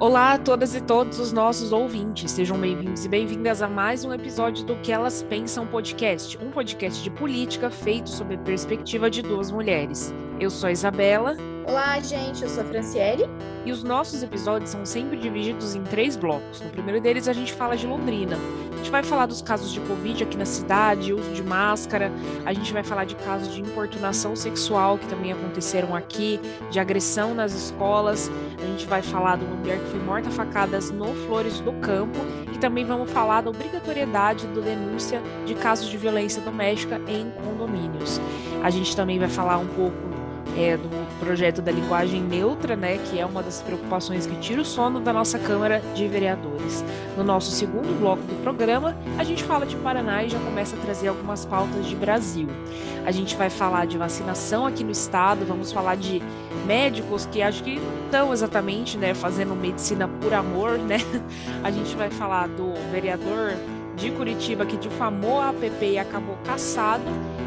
Olá a todas e todos os nossos ouvintes, sejam bem-vindos e bem-vindas a mais um episódio do Que Elas Pensam Podcast, um podcast de política feito sob a perspectiva de duas mulheres. Eu sou a Isabela. Olá, gente, eu sou a Franciele. E os nossos episódios são sempre divididos em três blocos. No primeiro deles, a gente fala de Londrina. A gente vai falar dos casos de Covid aqui na cidade, uso de máscara. A gente vai falar de casos de importunação sexual que também aconteceram aqui, de agressão nas escolas. A gente vai falar de uma mulher que foi morta a facadas no Flores do Campo. E também vamos falar da obrigatoriedade da denúncia de casos de violência doméstica em condomínios. A gente também vai falar um pouco é, do projeto da linguagem neutra, né, que é uma das preocupações que tira o sono da nossa Câmara de Vereadores. No nosso segundo bloco do programa, a gente fala de Paraná e já começa a trazer algumas pautas de Brasil. A gente vai falar de vacinação aqui no estado, vamos falar de médicos que acho que não estão exatamente, né, fazendo medicina por amor, né? A gente vai falar do vereador de Curitiba que difamou a APP e acabou caçado.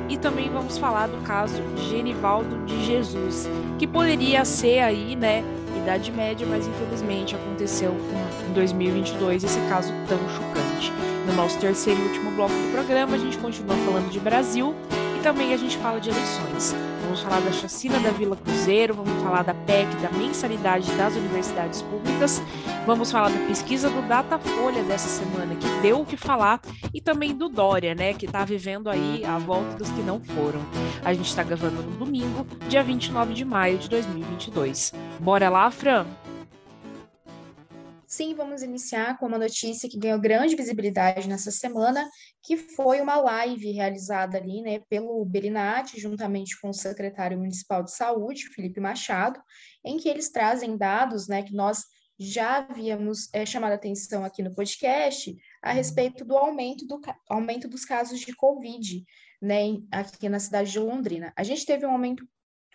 E também vamos falar do caso Genivaldo de Jesus, que poderia ser aí, né, Idade Média, mas infelizmente aconteceu em 2022 esse caso tão chocante. No nosso terceiro e último bloco do programa, a gente continua falando de Brasil também a gente fala de eleições. Vamos falar da chacina da Vila Cruzeiro, vamos falar da PEC, da mensalidade das universidades públicas, vamos falar da pesquisa do Datafolha dessa semana, que deu o que falar, e também do Dória, né, que está vivendo aí a volta dos que não foram. A gente está gravando no domingo, dia 29 de maio de 2022. Bora lá, Fran? Sim, vamos iniciar com uma notícia que ganhou grande visibilidade nessa semana, que foi uma live realizada ali, né, pelo Belinati, juntamente com o secretário municipal de saúde, Felipe Machado, em que eles trazem dados, né, que nós já havíamos é, chamado atenção aqui no podcast a respeito do aumento, do aumento dos casos de Covid, né, aqui na cidade de Londrina. A gente teve um aumento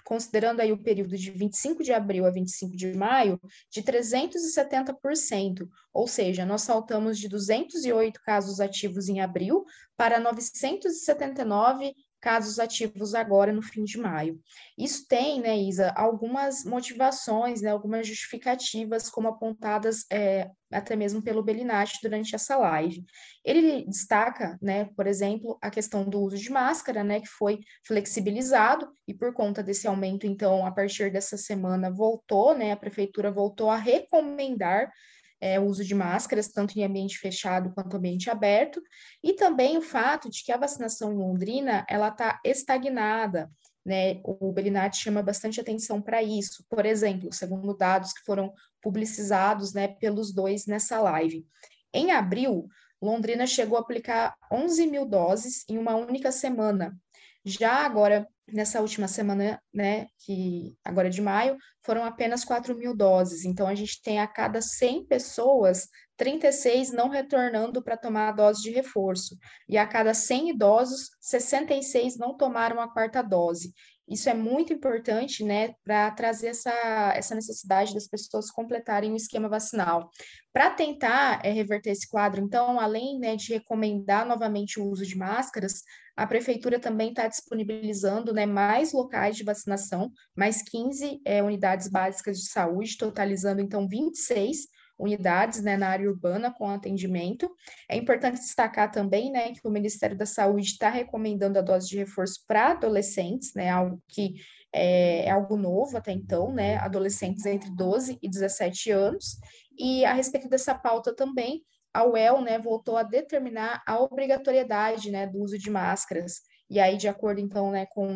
considerando aí o período de 25 de abril a 25 de maio, de 370%, ou seja, nós saltamos de 208 casos ativos em abril para 979 casos ativos agora no fim de maio. Isso tem, né, Isa, algumas motivações, né, algumas justificativas, como apontadas é, até mesmo pelo Belinati durante essa live. Ele destaca, né, por exemplo, a questão do uso de máscara, né, que foi flexibilizado e por conta desse aumento, então, a partir dessa semana voltou, né, a prefeitura voltou a recomendar é, o uso de máscaras, tanto em ambiente fechado quanto ambiente aberto, e também o fato de que a vacinação em Londrina ela está estagnada. Né? O Belinati chama bastante atenção para isso. Por exemplo, segundo dados que foram publicizados né, pelos dois nessa live. Em abril, Londrina chegou a aplicar 11 mil doses em uma única semana. Já agora, nessa última semana, né, que agora é de maio, foram apenas 4 mil doses. Então, a gente tem a cada 100 pessoas, 36 não retornando para tomar a dose de reforço. E a cada 100 idosos, 66 não tomaram a quarta dose. Isso é muito importante, né, para trazer essa, essa necessidade das pessoas completarem o esquema vacinal. Para tentar é, reverter esse quadro, então, além né, de recomendar novamente o uso de máscaras, a prefeitura também está disponibilizando né, mais locais de vacinação, mais 15 é, unidades básicas de saúde, totalizando então 26 unidades né, na área urbana com atendimento. É importante destacar também né, que o Ministério da Saúde está recomendando a dose de reforço para adolescentes, né, algo que é, é, algo novo até então, né, adolescentes entre 12 e 17 anos. E a respeito dessa pauta também, a UEL né, voltou a determinar a obrigatoriedade né, do uso de máscaras. E aí, de acordo, então, né, com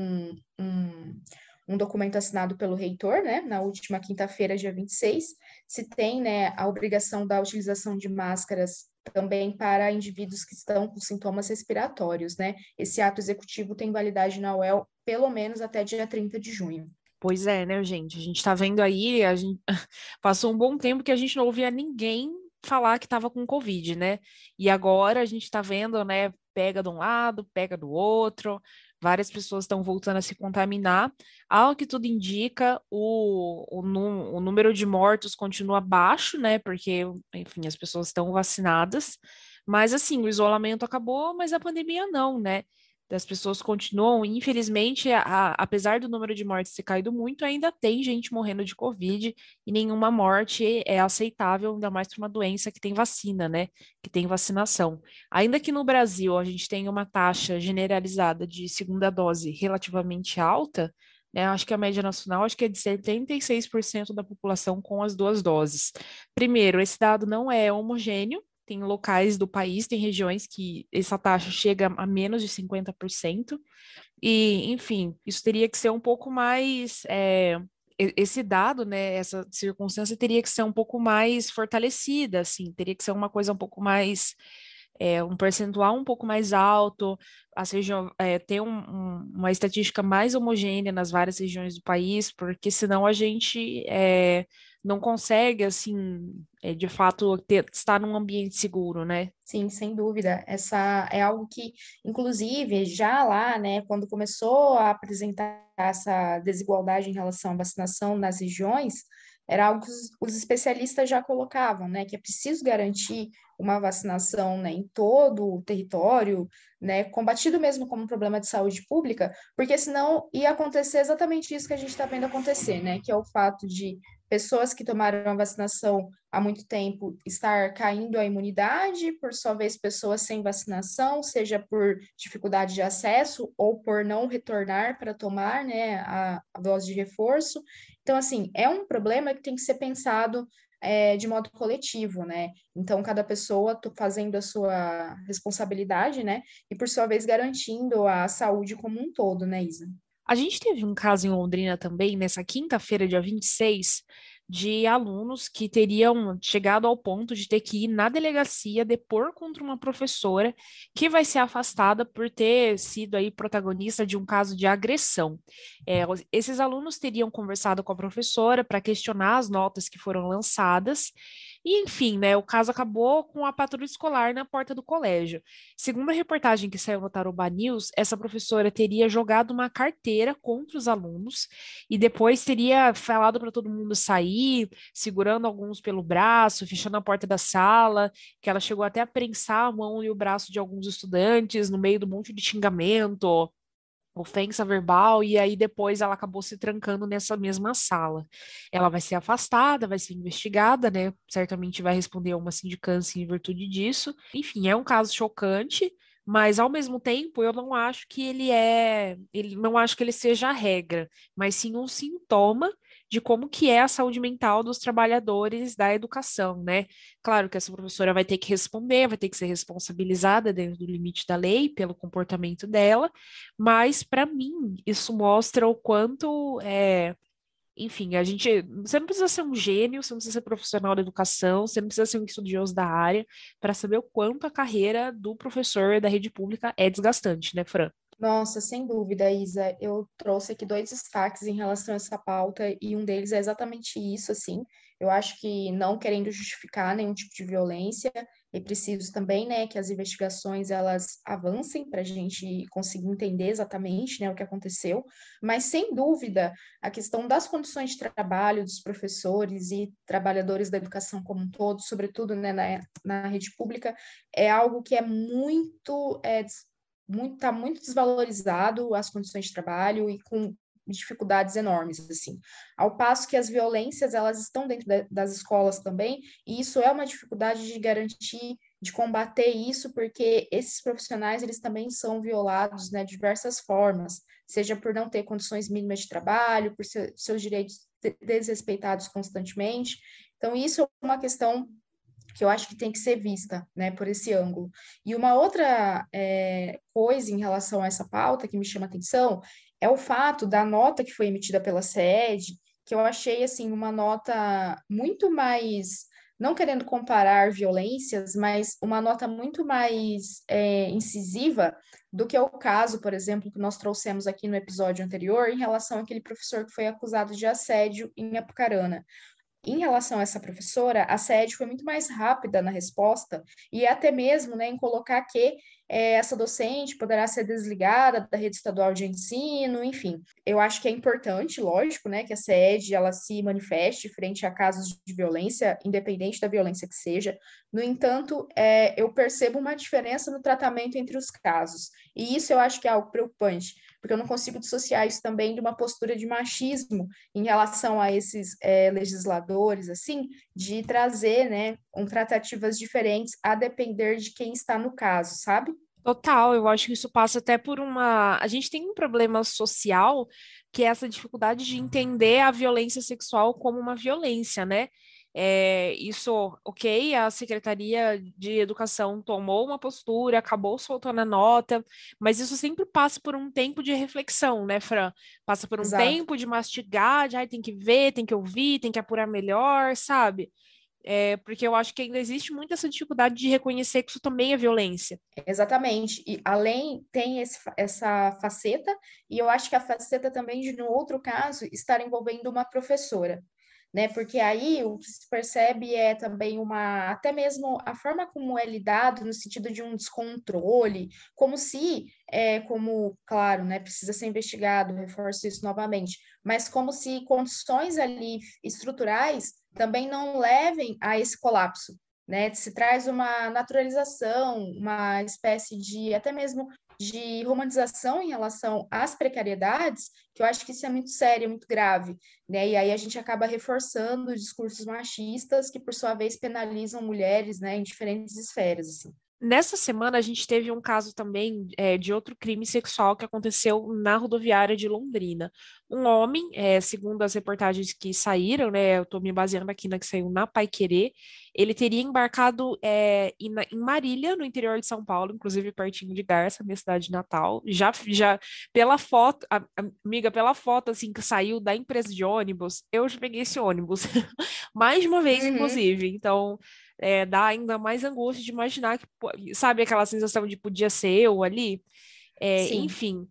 um, um documento assinado pelo reitor, né, na última quinta-feira, dia 26, se tem, né, a obrigação da utilização de máscaras também para indivíduos que estão com sintomas respiratórios, né? Esse ato executivo tem validade na UEL pelo menos até dia 30 de junho. Pois é, né, gente? A gente está vendo aí, a gente passou um bom tempo que a gente não ouvia ninguém falar que estava com Covid, né? E agora a gente está vendo, né? Pega de um lado, pega do outro, várias pessoas estão voltando a se contaminar. Ao que tudo indica, o, o, o, número de mortos continua baixo, né? Porque, enfim, as pessoas estão vacinadas. Mas, assim, o isolamento acabou, mas a pandemia não, né? As pessoas continuam, infelizmente, a, apesar do número de mortes ter caído muito, ainda tem gente morrendo de Covid e nenhuma morte é aceitável, ainda mais para uma doença que tem vacina, né? Que tem vacinação. Ainda que no Brasil a gente tenha uma taxa generalizada de segunda dose relativamente alta, né? Acho que a média nacional acho que é de 76% da população com as duas doses. Primeiro, esse dado não é homogêneo, tem locais do país, tem regiões que essa taxa chega a menos de 50%, e, enfim, isso teria que ser um pouco mais. É, esse dado, né, essa circunstância teria que ser um pouco mais fortalecida, assim, teria que ser uma coisa um pouco mais é, um percentual um pouco mais alto, a região, é, ter um, um, uma estatística mais homogênea nas várias regiões do país, porque senão a gente é, não consegue, assim, é, de fato, ter, estar num ambiente seguro, né? Sim, sem dúvida. Essa é algo que, inclusive, já lá, né, quando começou a apresentar essa desigualdade em relação à vacinação nas regiões, era algo que os, os especialistas já colocavam, né, que é preciso garantir uma vacinação né, em todo o território, né, combatido mesmo como um problema de saúde pública, porque senão ia acontecer exatamente isso que a gente está vendo acontecer, né, que é o fato de pessoas que tomaram a vacinação há muito tempo estar caindo a imunidade, por sua vez, pessoas sem vacinação, seja por dificuldade de acesso ou por não retornar para tomar né, a, a dose de reforço. Então, assim, é um problema que tem que ser pensado é, de modo coletivo, né? Então, cada pessoa fazendo a sua responsabilidade, né? E, por sua vez, garantindo a saúde como um todo, né, Isa? A gente teve um caso em Londrina também, nessa quinta-feira, dia 26, de alunos que teriam chegado ao ponto de ter que ir na delegacia depor contra uma professora que vai ser afastada por ter sido aí protagonista de um caso de agressão. É, esses alunos teriam conversado com a professora para questionar as notas que foram lançadas e, enfim, né, o caso acabou com a patrulha escolar na porta do colégio. Segundo a reportagem que saiu no Tarobá News, essa professora teria jogado uma carteira contra os alunos e depois teria falado para todo mundo sair, segurando alguns pelo braço, fechando a porta da sala, que ela chegou até a prensar a mão e o braço de alguns estudantes no meio do monte de xingamento ofensa verbal, e aí depois ela acabou se trancando nessa mesma sala. Ela vai ser afastada, vai ser investigada, né? Certamente vai responder a uma sindicância em virtude disso. Enfim, é um caso chocante, mas ao mesmo tempo eu não acho que ele é, ele não acho que ele seja a regra, mas sim um sintoma de como que é a saúde mental dos trabalhadores da educação, né? Claro que essa professora vai ter que responder, vai ter que ser responsabilizada dentro do limite da lei pelo comportamento dela, mas para mim isso mostra o quanto é, enfim, a gente. Você não precisa ser um gênio, você não precisa ser profissional da educação, você não precisa ser um estudioso da área para saber o quanto a carreira do professor da rede pública é desgastante, né, Fran? Nossa, sem dúvida, Isa. Eu trouxe aqui dois destaques em relação a essa pauta, e um deles é exatamente isso, assim. Eu acho que não querendo justificar nenhum tipo de violência, é preciso também, né, que as investigações elas avancem para a gente conseguir entender exatamente, né, o que aconteceu. Mas sem dúvida, a questão das condições de trabalho dos professores e trabalhadores da educação como um todo, sobretudo, né, na, na rede pública, é algo que é muito é, muito, tá muito desvalorizado as condições de trabalho e com dificuldades enormes, assim. Ao passo que as violências, elas estão dentro de, das escolas também, e isso é uma dificuldade de garantir, de combater isso, porque esses profissionais, eles também são violados, né, de diversas formas, seja por não ter condições mínimas de trabalho, por ser, seus direitos desrespeitados constantemente. Então, isso é uma questão que eu acho que tem que ser vista, né, por esse ângulo. E uma outra é, coisa em relação a essa pauta que me chama atenção é o fato da nota que foi emitida pela SED, que eu achei, assim, uma nota muito mais, não querendo comparar violências, mas uma nota muito mais é, incisiva do que o caso, por exemplo, que nós trouxemos aqui no episódio anterior, em relação àquele professor que foi acusado de assédio em Apucarana. Em relação a essa professora, a SED foi muito mais rápida na resposta e até mesmo né, em colocar que é, essa docente poderá ser desligada da rede estadual de ensino, enfim. Eu acho que é importante, lógico, né, que a SED ela se manifeste frente a casos de violência, independente da violência que seja. No entanto, é, eu percebo uma diferença no tratamento entre os casos. E isso eu acho que é algo preocupante, porque eu não consigo dissociar isso também de uma postura de machismo em relação a esses é, legisladores, assim, de trazer, né, um tratativas diferentes a depender de quem está no caso, sabe? Total, eu acho que isso passa até por uma. A gente tem um problema social que é essa dificuldade de entender a violência sexual como uma violência, né? É, isso, ok, a Secretaria de Educação tomou uma postura, acabou soltando a nota, mas isso sempre passa por um tempo de reflexão, né, Fran? Passa por um Exato. tempo de mastigar, de ah, tem que ver, tem que ouvir, tem que apurar melhor, sabe? É, porque eu acho que ainda existe muita essa dificuldade de reconhecer que isso também é violência. Exatamente. E além, tem esse, essa faceta, e eu acho que a faceta também de, no outro caso, estar envolvendo uma professora né? Porque aí o que se percebe é também uma, até mesmo a forma como é lidado no sentido de um descontrole, como se, é, como, claro, né, precisa ser investigado, reforço isso novamente, mas como se condições ali estruturais também não levem a esse colapso, né? Se traz uma naturalização, uma espécie de até mesmo de romantização em relação às precariedades, que eu acho que isso é muito sério, muito grave, né? E aí a gente acaba reforçando discursos machistas que, por sua vez, penalizam mulheres, né, em diferentes esferas, assim. Nessa semana, a gente teve um caso também é, de outro crime sexual que aconteceu na rodoviária de Londrina. Um homem, é, segundo as reportagens que saíram, né, eu estou me baseando aqui na que saiu na Pai Querer, ele teria embarcado é, em, em, Marília, no interior de São Paulo, inclusive pertinho de Garça, minha cidade natal. Já, já pela foto, a, amiga, pela foto assim que saiu da empresa de ônibus, eu já peguei esse ônibus mais de uma vez, uhum. inclusive. Então, é, dá ainda mais angústia de imaginar que, sabe, aquela sensação de podia ser eu ali? É, enfim.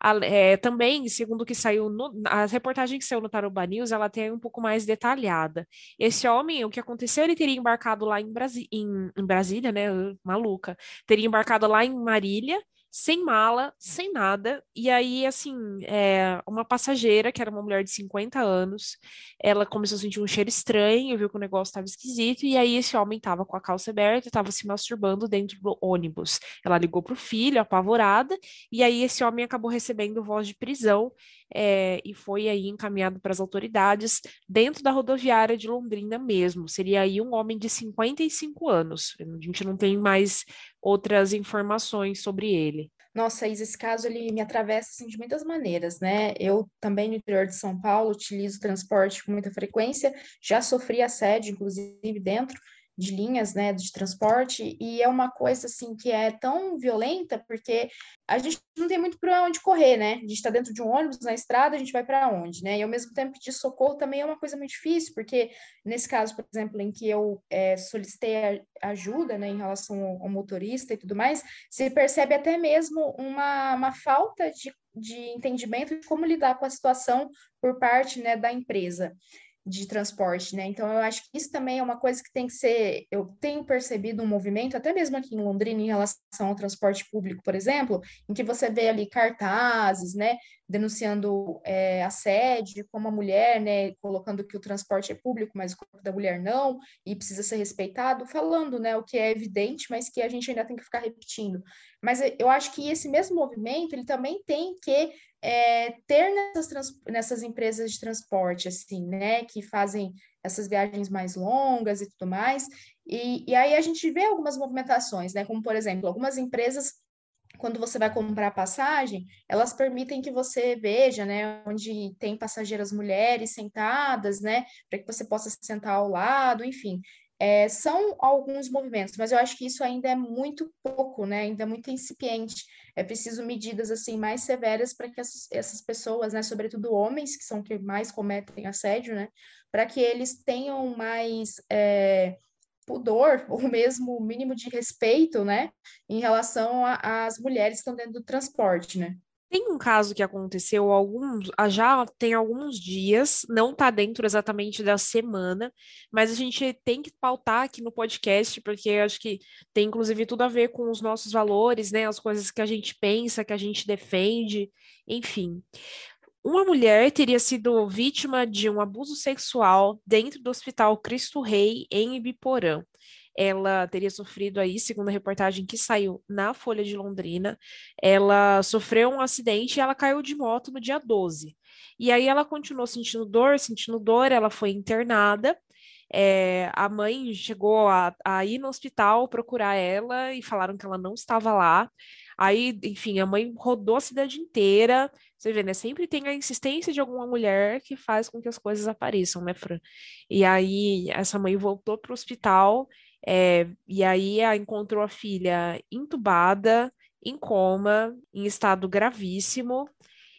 A, é, também, segundo o que saiu, no, a reportagem que saiu no Taruba News, ela tem um pouco mais detalhada. Esse homem, o que aconteceu, ele teria embarcado lá em, Brasi em, em Brasília, né, maluca, teria embarcado lá em Marília, sem mala, sem nada. E aí, assim, é, uma passageira, que era uma mulher de 50 anos, ela começou a sentir um cheiro estranho, viu que o negócio estava esquisito, e aí esse homem estava com a calça aberta, estava se masturbando dentro do ônibus. Ela ligou para o filho, apavorada, e aí esse homem acabou recebendo voz de prisão é, e foi aí encaminhado para as autoridades dentro da rodoviária de Londrina mesmo. Seria aí um homem de 55 anos. A gente não tem mais outras informações sobre ele. Nossa, Isa, esse caso ele me atravessa assim, de muitas maneiras, né? Eu também no interior de São Paulo utilizo transporte com muita frequência, já sofri assédio, inclusive, dentro de linhas, né, de transporte, e é uma coisa, assim, que é tão violenta, porque a gente não tem muito para onde correr, né, a gente está dentro de um ônibus, na estrada, a gente vai para onde, né, e ao mesmo tempo pedir socorro também é uma coisa muito difícil, porque nesse caso, por exemplo, em que eu é, solicitei ajuda, né, em relação ao, ao motorista e tudo mais, se percebe até mesmo uma, uma falta de de entendimento de como lidar com a situação por parte né, da empresa de transporte, né? Então, eu acho que isso também é uma coisa que tem que ser. Eu tenho percebido um movimento, até mesmo aqui em Londrina, em relação ao transporte público, por exemplo, em que você vê ali cartazes, né? Denunciando é, assédio, como a mulher, né? Colocando que o transporte é público, mas o corpo da mulher não, e precisa ser respeitado, falando, né? O que é evidente, mas que a gente ainda tem que ficar repetindo. Mas eu acho que esse mesmo movimento, ele também tem que é, ter nessas, nessas empresas de transporte, assim, né, que fazem essas viagens mais longas e tudo mais, e, e aí a gente vê algumas movimentações, né, como, por exemplo, algumas empresas quando você vai comprar passagem, elas permitem que você veja, né, onde tem passageiras mulheres sentadas, né, para que você possa se sentar ao lado, enfim. É, são alguns movimentos, mas eu acho que isso ainda é muito pouco, né? Ainda é muito incipiente. É preciso medidas assim mais severas para que essas, essas, pessoas, né, sobretudo homens, que são que mais cometem assédio, né, para que eles tenham mais é, pudor ou mesmo mínimo de respeito, né, em relação às mulheres que estão dentro do transporte, né? Tem um caso que aconteceu alguns, ah, já tem alguns dias, não está dentro exatamente da semana, mas a gente tem que pautar aqui no podcast, porque acho que tem inclusive tudo a ver com os nossos valores, né? As coisas que a gente pensa, que a gente defende, enfim. Uma mulher teria sido vítima de um abuso sexual dentro do Hospital Cristo Rei, em Ibiporã ela teria sofrido aí, segundo a reportagem que saiu na Folha de Londrina, ela sofreu um acidente e ela caiu de moto no dia 12. E aí ela continuou sentindo dor, sentindo dor, ela foi internada. É, a mãe chegou a, a ir no hospital procurar ela e falaram que ela não estava lá. Aí, enfim, a mãe rodou a cidade inteira. Você vê, né? Sempre tem a insistência de alguma mulher que faz com que as coisas apareçam, né, Fran? E aí, essa mãe voltou para o hospital é, e aí a encontrou a filha entubada, em coma, em estado gravíssimo.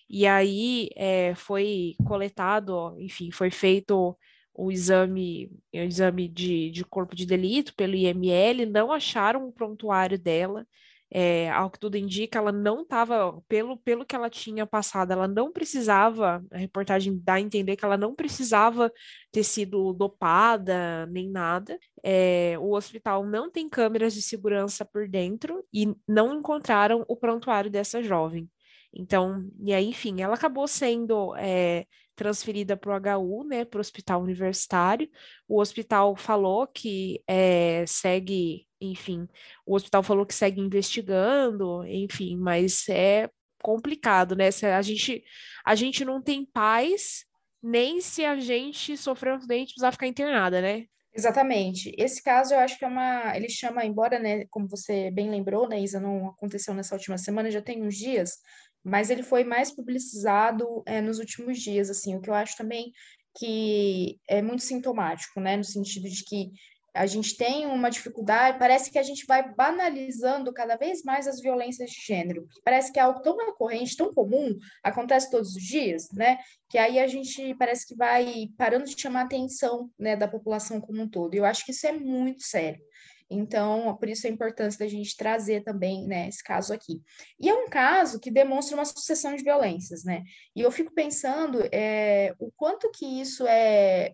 E aí é, foi coletado, enfim, foi feito o exame, o exame de, de corpo de delito pelo IML, não acharam o prontuário dela, é, ao que tudo indica, ela não estava, pelo, pelo que ela tinha passado, ela não precisava, a reportagem dá a entender que ela não precisava ter sido dopada nem nada. É, o hospital não tem câmeras de segurança por dentro e não encontraram o prontuário dessa jovem. Então, e aí, enfim, ela acabou sendo é, transferida para o HU, né, para o hospital universitário. O hospital falou que é, segue enfim, o hospital falou que segue investigando, enfim, mas é complicado, né? A gente, a gente não tem paz nem se a gente sofrer um acidente precisar ficar internada, né? Exatamente. Esse caso eu acho que é uma. Ele chama, embora, né, como você bem lembrou, né, Isa, não aconteceu nessa última semana, já tem uns dias, mas ele foi mais publicizado é, nos últimos dias, assim, o que eu acho também que é muito sintomático, né, no sentido de que a gente tem uma dificuldade, parece que a gente vai banalizando cada vez mais as violências de gênero. Parece que é algo tão recorrente, tão comum, acontece todos os dias, né? Que aí a gente parece que vai parando de chamar a atenção né, da população como um todo. E eu acho que isso é muito sério. Então, por isso a importância da gente trazer também, né, esse caso aqui. E é um caso que demonstra uma sucessão de violências, né? E eu fico pensando é, o quanto que isso é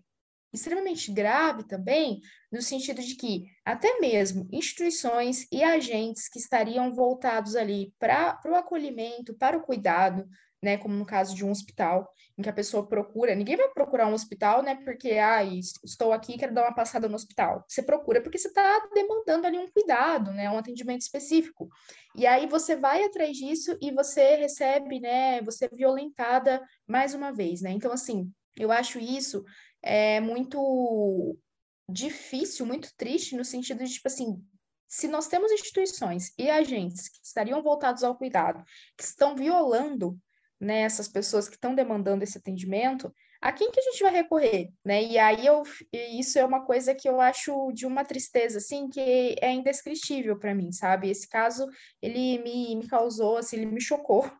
extremamente grave também, no sentido de que até mesmo instituições e agentes que estariam voltados ali para o acolhimento, para o cuidado, né, como no caso de um hospital, em que a pessoa procura, ninguém vai procurar um hospital, né, porque, ah, estou aqui, quero dar uma passada no hospital. Você procura porque você está demandando ali um cuidado, né, um atendimento específico. E aí você vai atrás disso e você recebe, né, você é violentada mais uma vez, né. Então, assim, eu acho isso é muito difícil, muito triste, no sentido de, tipo assim, se nós temos instituições e agentes que estariam voltados ao cuidado, que estão violando né, essas pessoas que estão demandando esse atendimento, a quem que a gente vai recorrer, né? E aí eu, isso é uma coisa que eu acho de uma tristeza, assim, que é indescritível para mim, sabe? Esse caso, ele me, me causou, assim, ele me chocou.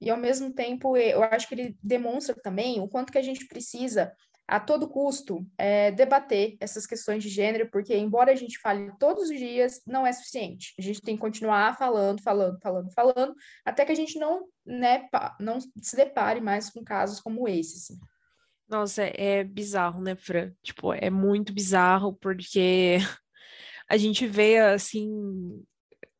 E ao mesmo tempo, eu acho que ele demonstra também o quanto que a gente precisa a todo custo é, debater essas questões de gênero, porque embora a gente fale todos os dias, não é suficiente. A gente tem que continuar falando, falando, falando, falando, até que a gente não, né, não se depare mais com casos como esse. Assim. Nossa, é, é bizarro, né, Fran? Tipo, é muito bizarro, porque a gente vê assim,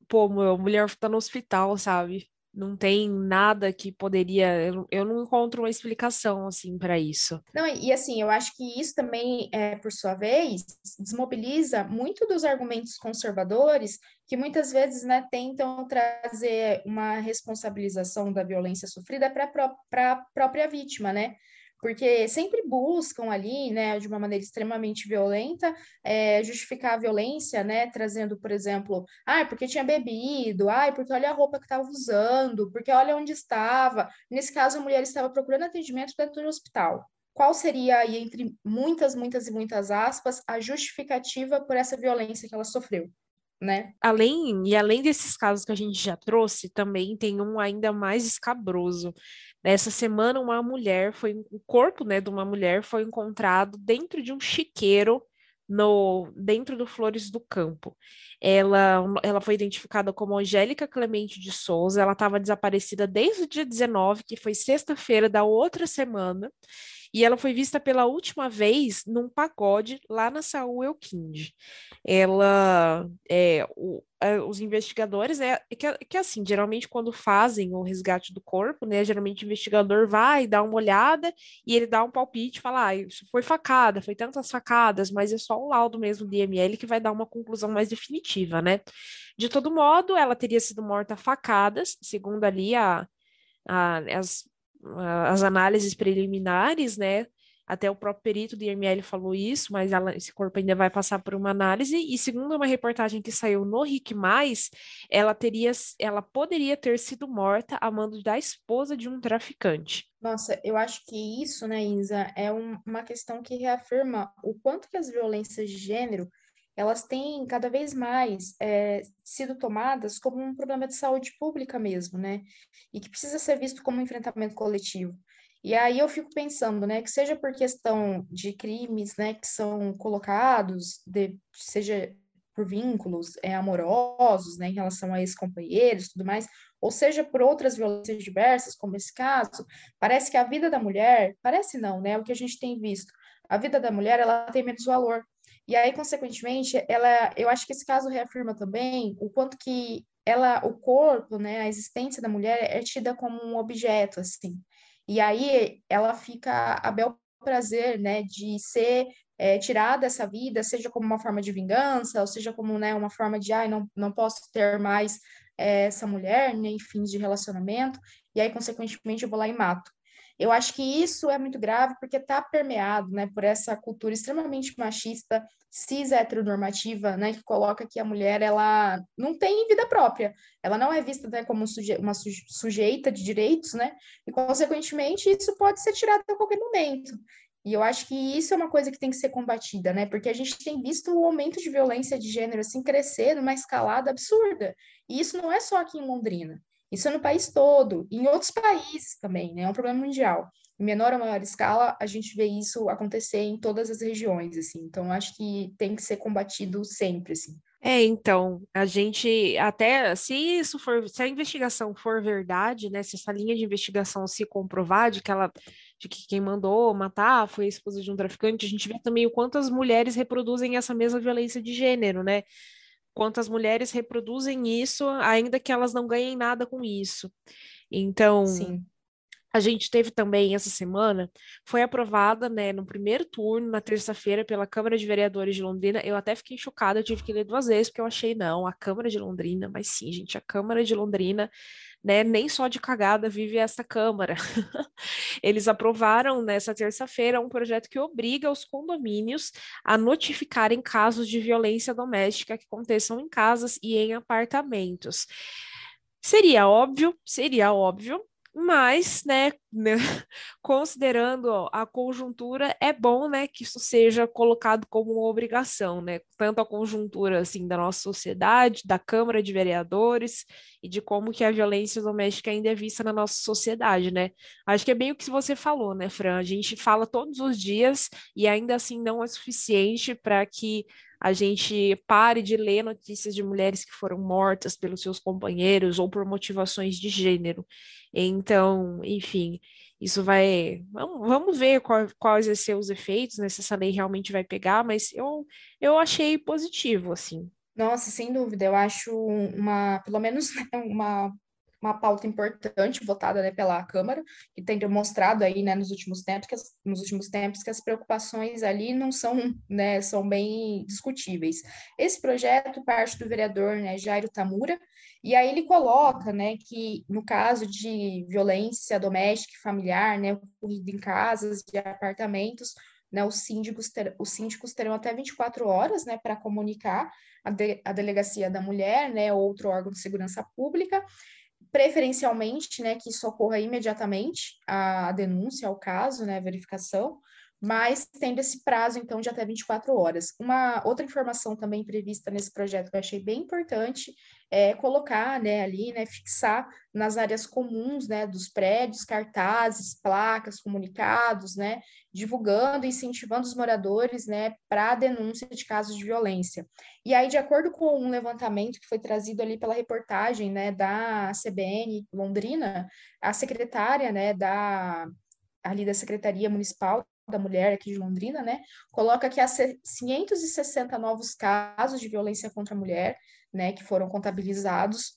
pô, a mulher tá no hospital, sabe? Não tem nada que poderia. Eu, eu não encontro uma explicação assim para isso. Não, e assim, eu acho que isso também, é, por sua vez, desmobiliza muito dos argumentos conservadores que muitas vezes né, tentam trazer uma responsabilização da violência sofrida para a própria vítima, né? Porque sempre buscam ali, né, de uma maneira extremamente violenta, é, justificar a violência, né, trazendo, por exemplo, ah, porque tinha bebido, ah, porque olha a roupa que estava usando, porque olha onde estava. Nesse caso, a mulher estava procurando atendimento dentro do hospital. Qual seria aí, entre muitas, muitas e muitas aspas, a justificativa por essa violência que ela sofreu? Né? Além e além desses casos que a gente já trouxe, também tem um ainda mais escabroso, Nessa semana, uma mulher foi, o corpo, né, de uma mulher foi encontrado dentro de um chiqueiro no dentro do Flores do Campo. Ela, ela foi identificada como Angélica Clemente de Souza, ela estava desaparecida desde o dia 19, que foi sexta-feira da outra semana, e ela foi vista pela última vez num pagode lá na Saúl Elquinde. Ela, é, o, os investigadores, é, é que, que assim, geralmente quando fazem o resgate do corpo, né, geralmente o investigador vai dar uma olhada e ele dá um palpite, fala, ah, isso foi facada, foi tantas facadas, mas é só o laudo mesmo do IML que vai dar uma conclusão mais definitiva, né? De todo modo, ela teria sido morta facadas, segundo ali a, a as as análises preliminares, né? Até o próprio perito do IML falou isso, mas ela, esse corpo ainda vai passar por uma análise. E segundo uma reportagem que saiu no RIC+, ela teria, ela poderia ter sido morta a mando da esposa de um traficante. Nossa, eu acho que isso, né, Isa, é um, uma questão que reafirma o quanto que as violências de gênero elas têm cada vez mais é, sido tomadas como um problema de saúde pública mesmo, né? E que precisa ser visto como um enfrentamento coletivo. E aí eu fico pensando, né, que seja por questão de crimes, né, que são colocados, de, seja por vínculos é, amorosos, né, em relação a ex-companheiros, tudo mais, ou seja por outras violências diversas, como esse caso, parece que a vida da mulher, parece não, né, o que a gente tem visto, a vida da mulher, ela tem menos valor, e aí, consequentemente, ela, eu acho que esse caso reafirma também o quanto que ela, o corpo, né, a existência da mulher é tida como um objeto, assim. E aí ela fica a bel prazer, né, de ser é, tirada dessa vida, seja como uma forma de vingança, ou seja como, né, uma forma de, ai, não, não posso ter mais é, essa mulher, nem né, fins de relacionamento, e aí, consequentemente, eu vou lá e mato. Eu acho que isso é muito grave porque está permeado né, por essa cultura extremamente machista, cis heteronormativa, né, que coloca que a mulher ela não tem vida própria, ela não é vista né, como suje uma sujeita de direitos, né, e consequentemente isso pode ser tirado a qualquer momento. E eu acho que isso é uma coisa que tem que ser combatida, né? Porque a gente tem visto o aumento de violência de gênero assim crescer numa escalada absurda. E isso não é só aqui em Londrina. Isso é no país todo, em outros países também, né? É um problema mundial. Em menor ou maior escala, a gente vê isso acontecer em todas as regiões, assim. Então, acho que tem que ser combatido sempre, assim. É, então, a gente até, se isso for, se a investigação for verdade, né, se essa linha de investigação se comprovar de que ela, de que quem mandou matar foi a esposa de um traficante, a gente vê também o quanto as mulheres reproduzem essa mesma violência de gênero, né? Quantas mulheres reproduzem isso, ainda que elas não ganhem nada com isso. Então, Sim. A gente teve também essa semana, foi aprovada, né, no primeiro turno, na terça-feira, pela Câmara de Vereadores de Londrina. Eu até fiquei chocada, eu tive que ler duas vezes, porque eu achei, não, a Câmara de Londrina, mas sim, gente, a Câmara de Londrina né? Nem só de cagada vive essa Câmara. Eles aprovaram nessa terça-feira um projeto que obriga os condomínios a notificarem casos de violência doméstica que aconteçam em casas e em apartamentos. Seria óbvio, seria óbvio mas, né, né considerando a conjuntura, é bom, né, que isso seja colocado como uma obrigação, né, tanto a conjuntura, assim, da nossa sociedade, da Câmara de Vereadores e de como que a violência doméstica ainda é vista na nossa sociedade, né. Acho que é bem o que você falou, né, Fran, a gente fala todos os dias e ainda assim não é suficiente para que a gente pare de ler notícias de mulheres que foram mortas pelos seus companheiros ou por motivações de gênero. Então, enfim, isso vai. Vamos, ver quais vão ser os efeitos, né, se essa lei realmente vai pegar, mas eu, eu achei positivo, assim. Nossa, sem dúvida, eu acho uma, pelo menos uma uma pauta importante votada né, pela Câmara, que tem demonstrado aí, né, nos últimos tempos que as, nos últimos tempos que as preocupações ali não são, né, são bem discutíveis. Esse projeto parte do vereador, né, Jairo Tamura, e aí ele coloca, né, que no caso de violência doméstica e familiar, né, ocorrida em casas e apartamentos, né, os síndicos, ter, os síndicos terão até 24 horas, né, para comunicar a, de, a delegacia da mulher, né, ou outro órgão de segurança pública, preferencialmente, né, que isso ocorra imediatamente, a, denúncia, ao caso, né, a verificação, mas tendo esse prazo, então, de até 24 horas. Uma outra informação também prevista nesse projeto que eu achei bem importante é colocar, né, ali, né, fixar nas áreas comuns, né, dos prédios, cartazes, placas, comunicados, né, divulgando incentivando os moradores, né, para a denúncia de casos de violência. E aí, de acordo com um levantamento que foi trazido ali pela reportagem, né, da CBN Londrina, a secretária, né, da ali da Secretaria Municipal da Mulher aqui de Londrina, né, coloca que há 560 novos casos de violência contra a mulher, né, que foram contabilizados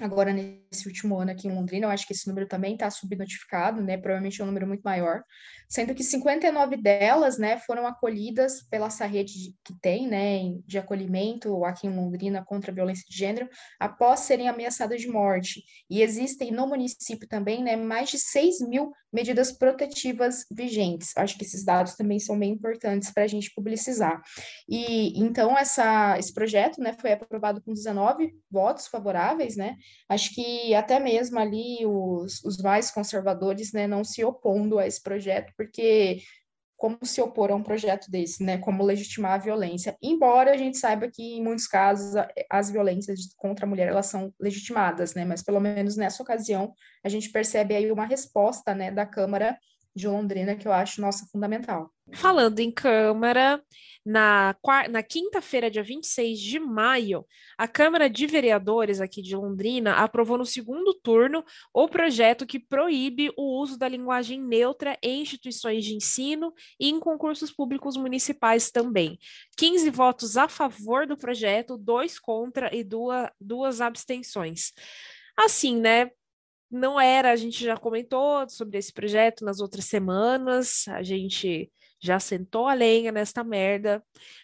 agora nesse último ano aqui em Londrina, eu acho que esse número também está subnotificado, né? Provavelmente é um número muito maior, sendo que 59 delas, né, foram acolhidas pela essa rede que tem, né, de acolhimento aqui em Londrina contra a violência de gênero, após serem ameaçadas de morte. E existem no município também, né, mais de 6 mil medidas protetivas vigentes. Acho que esses dados também são bem importantes para a gente publicizar. E então essa, esse projeto, né, foi aprovado com 19 votos favoráveis, né? Acho que até mesmo ali os, os mais conservadores, né, não se opondo a esse projeto, porque como se opor a um projeto desse, né? Como legitimar a violência. Embora a gente saiba que, em muitos casos, as violências contra a mulher, elas são legitimadas, né? Mas, pelo menos nessa ocasião, a gente percebe aí uma resposta, né, da Câmara de Londrina, que eu acho, nossa, fundamental. Falando em Câmara, na, na quinta-feira, dia 26 de maio, a Câmara de Vereadores aqui de Londrina aprovou no segundo turno o projeto que proíbe o uso da linguagem neutra em instituições de ensino e em concursos públicos municipais também. 15 votos a favor do projeto, dois contra e duas, duas abstenções. Assim, né? Não era, a gente já comentou sobre esse projeto nas outras semanas, a gente já sentou a lenha nesta merda,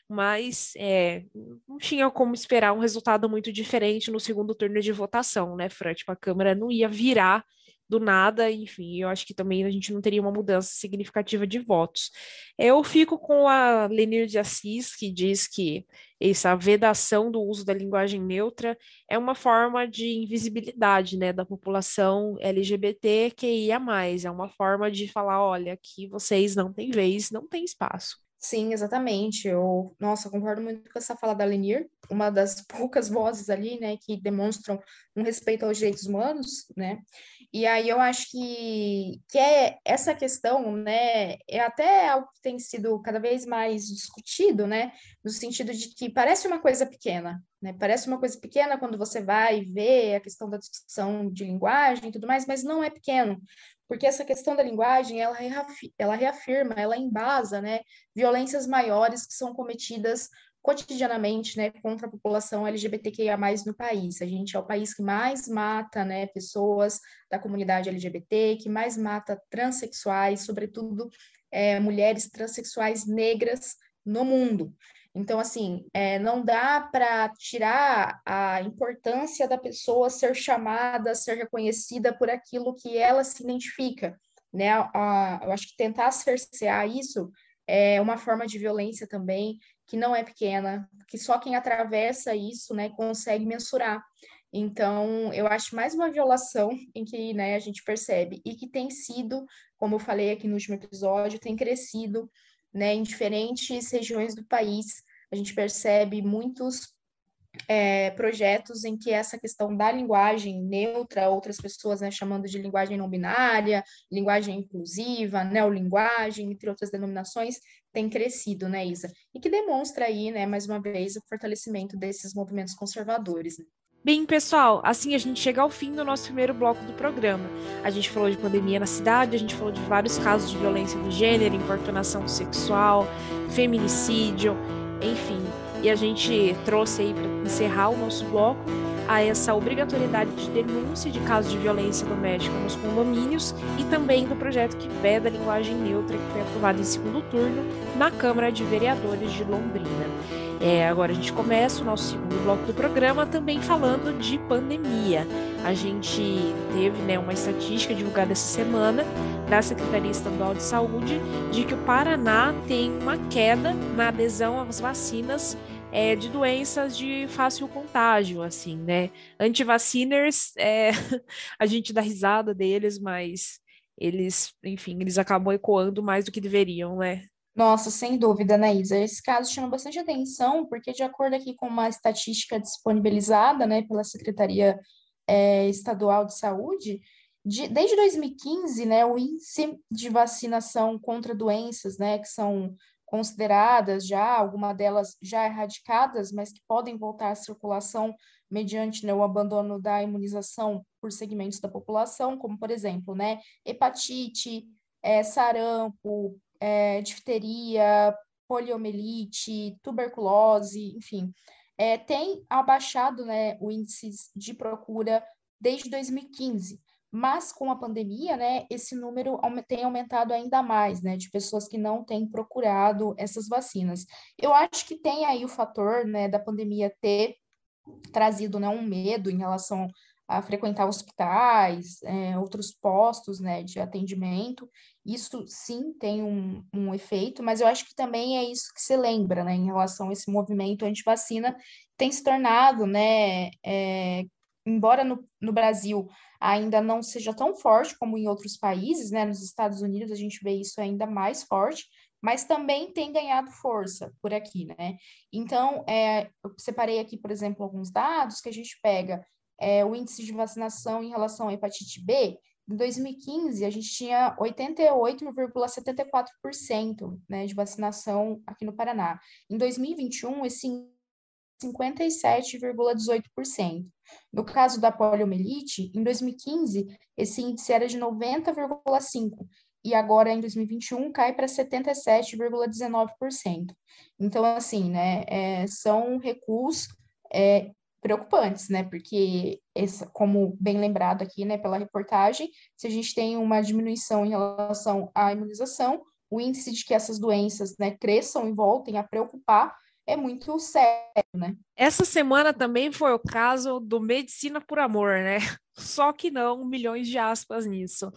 mas é, não tinha como esperar um resultado muito diferente no segundo turno de votação, né, Fran? Tipo, a Câmara não ia virar do nada, enfim, eu acho que também a gente não teria uma mudança significativa de votos. Eu fico com a Lenir de Assis, que diz que essa vedação do uso da linguagem neutra é uma forma de invisibilidade, né, da população LGBTQIA+, é uma forma de falar, olha, aqui vocês não têm vez, não têm espaço. Sim, exatamente. Eu, nossa, concordo muito com essa fala da Lenir, uma das poucas vozes ali, né, que demonstram um respeito aos direitos humanos, né? E aí eu acho que, que é essa questão, né, é até algo que tem sido cada vez mais discutido, né, no sentido de que parece uma coisa pequena, né? Parece uma coisa pequena quando você vai ver a questão da discussão de linguagem e tudo mais, mas não é pequeno, porque essa questão da linguagem, ela, ela reafirma, ela embasa, né, violências maiores que são cometidas cotidianamente, né, contra a população LGBTQIA+, no país. A gente é o país que mais mata, né, pessoas da comunidade LGBT, que mais mata transexuais, sobretudo é, mulheres transexuais negras no mundo. Então, assim, é, não dá para tirar a importância da pessoa ser chamada, ser reconhecida por aquilo que ela se identifica, né? A, eu acho que tentar cercear isso é uma forma de violência também que não é pequena, que só quem atravessa isso, né, consegue mensurar. Então, eu acho mais uma violação em que né, a gente percebe e que tem sido, como eu falei aqui no último episódio, tem crescido né, em diferentes regiões do país, a gente percebe muitos é, projetos em que essa questão da linguagem neutra, outras pessoas né, chamando de linguagem não binária, linguagem inclusiva, neolinguagem, entre outras denominações, tem crescido, né, Isa? E que demonstra aí, né, mais uma vez, o fortalecimento desses movimentos conservadores. Né? Bem, pessoal, assim a gente chega ao fim do nosso primeiro bloco do programa. A gente falou de pandemia na cidade, a gente falou de vários casos de violência do gênero, importunação sexual, feminicídio, enfim. E a gente trouxe aí para encerrar o nosso bloco a essa obrigatoriedade de denúncia de casos de violência doméstica nos condomínios e também do projeto que veda a linguagem neutra que foi aprovado em segundo turno na Câmara de Vereadores de Londrina. É, agora a gente começa o nosso segundo bloco do programa também falando de pandemia. A gente teve né, uma estatística divulgada essa semana da Secretaria Estadual de Saúde de que o Paraná tem uma queda na adesão às vacinas é, de doenças de fácil contágio, assim, né? Antivaciners, é, a gente dá risada deles, mas eles, enfim, eles acabam ecoando mais do que deveriam, né? Nossa, sem dúvida, Anaísa. Esse caso chama bastante atenção, porque de acordo aqui com uma estatística disponibilizada, né, pela Secretaria é, Estadual de Saúde, de, desde 2015, né, o índice de vacinação contra doenças, né, que são consideradas já, alguma delas já erradicadas, mas que podem voltar à circulação mediante né, o abandono da imunização por segmentos da população, como, por exemplo, né, hepatite, é, sarampo, é, difteria, poliomielite, tuberculose, enfim, é, tem abaixado né, o índice de procura desde 2015. Mas com a pandemia, né, esse número tem aumentado ainda mais, né, de pessoas que não têm procurado essas vacinas. Eu acho que tem aí o fator, né, da pandemia ter trazido, né, um medo em relação a frequentar hospitais, é, outros postos, né, de atendimento. Isso sim tem um, um efeito, mas eu acho que também é isso que se lembra, né, em relação a esse movimento anti-vacina, tem se tornado, né, é, embora no, no Brasil ainda não seja tão forte como em outros países, né? Nos Estados Unidos a gente vê isso ainda mais forte, mas também tem ganhado força por aqui, né? Então, é, eu separei aqui, por exemplo, alguns dados que a gente pega é, o índice de vacinação em relação à hepatite B. Em 2015, a gente tinha 88,74% né, de vacinação aqui no Paraná. Em 2021, esse 57,18%. No caso da poliomielite, em 2015, esse índice era de 90,5%, e agora em 2021 cai para 77,19%. Então, assim, né, é, são recuos é, preocupantes, né, porque, essa, como bem lembrado aqui, né, pela reportagem, se a gente tem uma diminuição em relação à imunização, o índice de que essas doenças, né, cresçam e voltem a preocupar é muito sério, né? Essa semana também foi o caso do Medicina por Amor, né? Só que não, milhões de aspas nisso.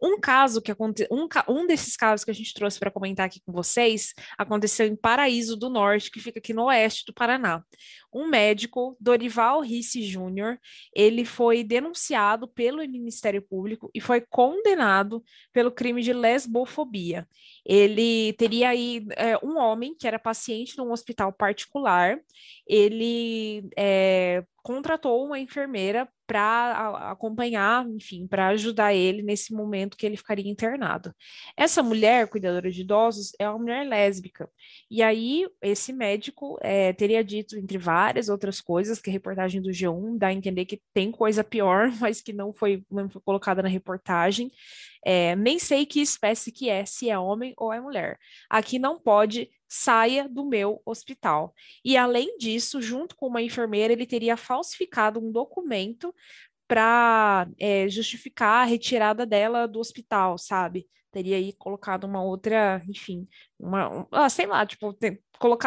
Um caso que aconteceu, um, um desses casos que a gente trouxe para comentar aqui com vocês aconteceu em Paraíso do Norte, que fica aqui no oeste do Paraná. Um médico, Dorival Risse Júnior, ele foi denunciado pelo Ministério Público e foi condenado pelo crime de lesbofobia. Ele teria aí é, um homem que era paciente num hospital particular, ele é, contratou uma enfermeira para acompanhar, enfim, para ajudar ele nesse momento que ele ficaria internado. Essa mulher, cuidadora de idosos, é uma mulher lésbica. E aí, esse médico é, teria dito, entre várias outras coisas, que a reportagem do G1 dá a entender que tem coisa pior, mas que não foi, não foi colocada na reportagem. É, nem sei que espécie que é, se é homem ou é mulher. Aqui não pode saia do meu hospital. E além disso, junto com uma enfermeira, ele teria falsificado um documento para é, justificar a retirada dela do hospital, sabe? Teria aí colocado uma outra, enfim, uma, um, ah, sei lá, tipo, ter,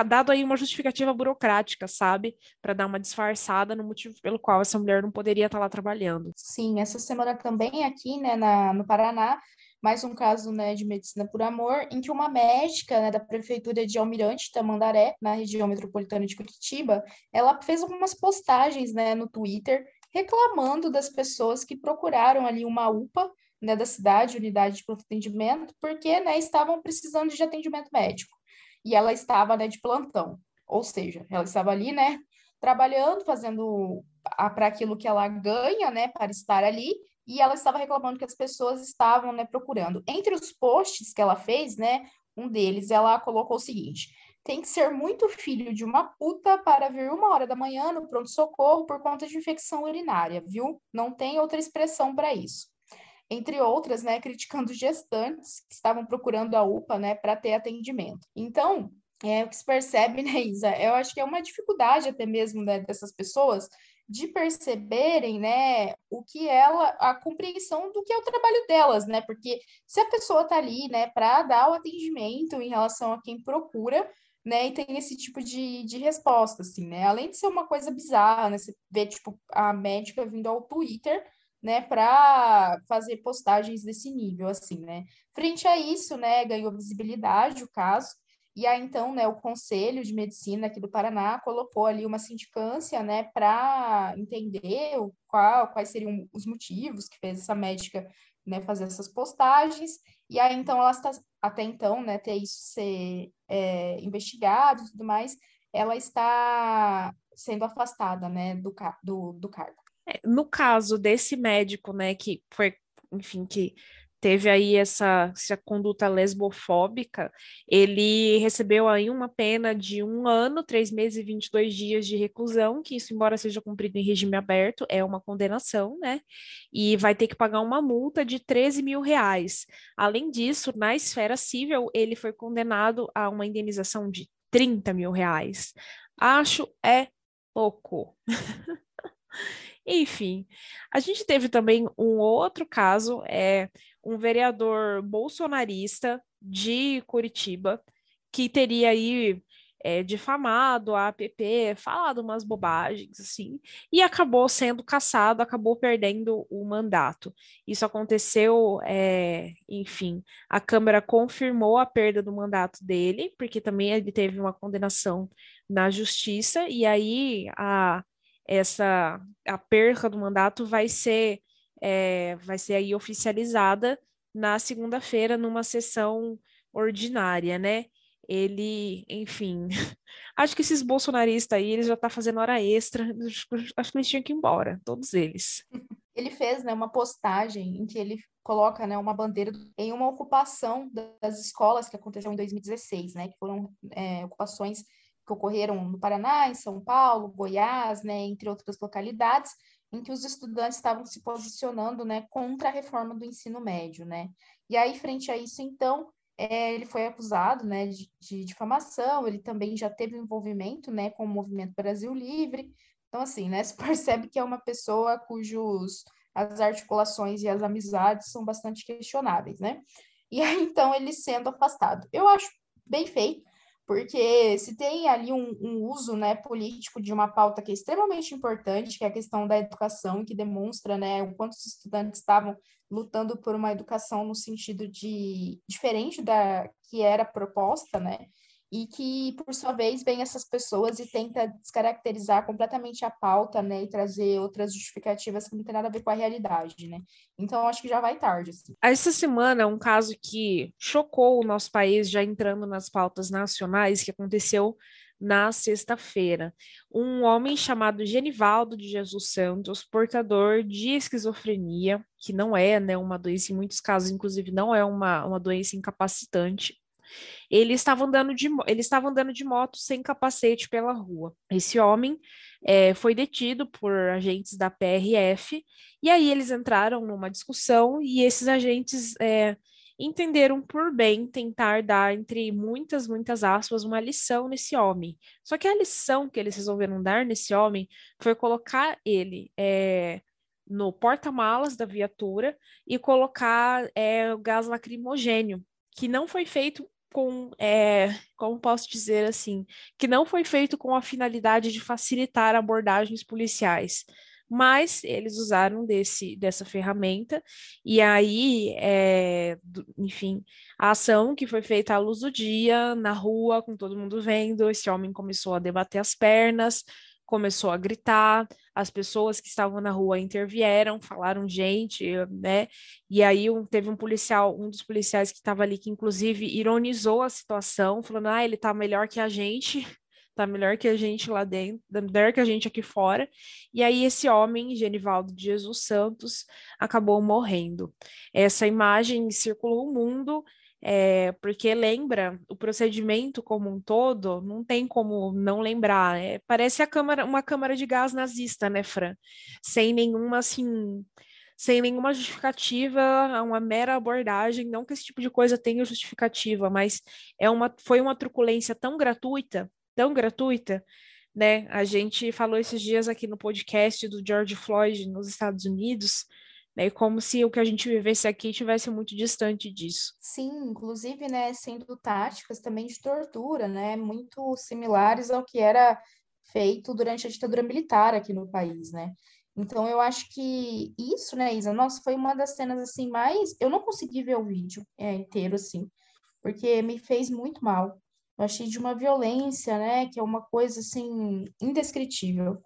dado aí uma justificativa burocrática, sabe? Para dar uma disfarçada no motivo pelo qual essa mulher não poderia estar lá trabalhando. Sim, essa semana também aqui, né, na, no Paraná, mais um caso né, de medicina por amor, em que uma médica né, da prefeitura de Almirante Tamandaré, na região metropolitana de Curitiba, ela fez algumas postagens né, no Twitter reclamando das pessoas que procuraram ali uma UPA né, da cidade, unidade de pronto atendimento, porque né, estavam precisando de atendimento médico. E ela estava né, de plantão, ou seja, ela estava ali, né, trabalhando, fazendo para aquilo que ela ganha, né, para estar ali, e ela estava reclamando que as pessoas estavam né, procurando. Entre os posts que ela fez, né, um deles, ela colocou o seguinte: tem que ser muito filho de uma puta para vir uma hora da manhã no pronto-socorro por conta de infecção urinária, viu? Não tem outra expressão para isso. Entre outras, né, criticando gestantes que estavam procurando a UPA, né, para ter atendimento. Então, é o que se percebe, né, Isa? Eu acho que é uma dificuldade até mesmo né, dessas pessoas de perceberem, né, o que ela, a compreensão do que é o trabalho delas, né, porque se a pessoa está ali, né, para dar o atendimento em relação a quem procura, né, e tem esse tipo de, de resposta, assim, né, além de ser uma coisa bizarra, né, você vê, tipo, a médica vindo ao Twitter, né, para fazer postagens desse nível, assim, né, frente a isso, né, ganhou visibilidade o caso, e aí, então, né, o Conselho de Medicina aqui do Paraná colocou ali uma sindicância, né, para entender o, qual, quais seriam os motivos que fez essa médica né, fazer essas postagens, e aí então ela está, até então, né, ter isso ser é, investigado e tudo mais, ela está sendo afastada, né, do, do, do cargo. É, no caso desse médico, né, que foi, enfim, que teve aí essa, essa conduta lesbofóbica, ele recebeu aí uma pena de um ano, três meses e 22 dias de reclusão, que isso, embora seja cumprido em regime aberto, é uma condenação, né? E vai ter que pagar uma multa de 13 mil reais. Além disso, na esfera civil, ele foi condenado a uma indenização de 30 mil reais. Acho é pouco. Enfim, a gente teve também um outro caso, é um vereador bolsonarista de Curitiba, que teria aí é, difamado a APP, falado umas bobagens, assim, e acabou sendo caçado, acabou perdendo o mandato. Isso aconteceu, é, enfim, a Câmara confirmou a perda do mandato dele, porque também ele teve uma condenação na justiça, e aí a essa a perca do mandato vai ser é, vai ser aí oficializada na segunda-feira numa sessão ordinária, né? Ele, enfim, acho que esses bolsonaristas aí, eles já tá fazendo hora extra, acho que eles tinham que ir embora, todos eles. Ele fez, né, uma postagem em que ele coloca, né, uma bandeira em uma ocupação das escolas que aconteceu em 2016, né, que foram é, ocupações que ocorreram no Paraná, em São Paulo, Goiás, né, entre outras localidades, em que os estudantes estavam se posicionando, né, contra a reforma do ensino médio, né. E aí, frente a isso, então, é, ele foi acusado, né, de, de, difamação, ele também já teve envolvimento, né, com o Movimento Brasil Livre, então, assim, né, se percebe que é uma pessoa cujos as articulações e as amizades são bastante questionáveis, né. E aí, então, ele sendo afastado. Eu acho bem feito, porque se tem ali um, um, uso né, político de uma pauta que é extremamente importante, que é a questão da educação, que demonstra né, o quanto os estudantes estavam lutando por uma educação no sentido de diferente da que era proposta, né? E que, por sua vez, vem essas pessoas e tenta descaracterizar completamente a pauta, né, e trazer outras justificativas que não tem nada a ver com a realidade, né. Então, acho que já vai tarde. Assim. Essa semana, um caso que chocou o nosso país, já entrando nas pautas nacionais, que aconteceu na sexta-feira. Um homem chamado Genivaldo de Jesus Santos, portador de esquizofrenia, que não é né, uma doença, em muitos casos, inclusive, não é uma, uma doença incapacitante, ele estava andando de, ele estava andando de moto sem capacete pela rua. Esse homem é, foi detido por agentes da PRF, e aí eles entraram numa discussão, e esses agentes é, entenderam por bem tentar dar, entre muitas, muitas aspas, uma lição nesse homem. Só que a lição que eles resolveram dar nesse homem foi colocar ele. É, no porta-malas da viatura e colocar é, o gás lacrimogênio, que não foi feito com, é, como posso dizer assim, que não foi feito com a finalidade de facilitar abordagens policiais, mas eles usaram desse, dessa ferramenta, e aí, é, enfim, a ação que foi feita à luz do dia, na rua, com todo mundo vendo, esse homem começou a debater as pernas, começou a gritar, as pessoas que estavam na rua intervieram, falaram gente, né? E aí um, teve um policial, um dos policiais que estava ali, que inclusive ironizou a situação, falando: ah, ele tá melhor que a gente, tá melhor que a gente lá dentro, melhor que a gente aqui fora. E aí esse homem, Genivaldo de Jesus Santos, acabou morrendo. Essa imagem circulou o mundo é, porque lembra o procedimento como um todo, não tem como não lembrar. É, parece a câmara, uma câmara de gás nazista, né, Fran? Sem nenhuma, assim, sem nenhuma justificativa, uma mera abordagem, não que esse tipo de coisa tenha justificativa, mas é uma, foi uma truculência tão gratuita, tão gratuita, né? A gente falou esses dias aqui no podcast do George Floyd nos Estados Unidos, né? Como se o que a gente vivesse aqui tivesse muito distante disso. Sim, inclusive, né, sendo táticas também de tortura, né, muito similares ao que era feito durante a ditadura militar aqui no país, né? Então eu acho que isso, né, Isa, nossa, foi uma das cenas assim mais, eu não consegui ver o vídeo é, inteiro assim, porque me fez muito mal. Eu achei de uma violência, né, que é uma coisa assim indescritível.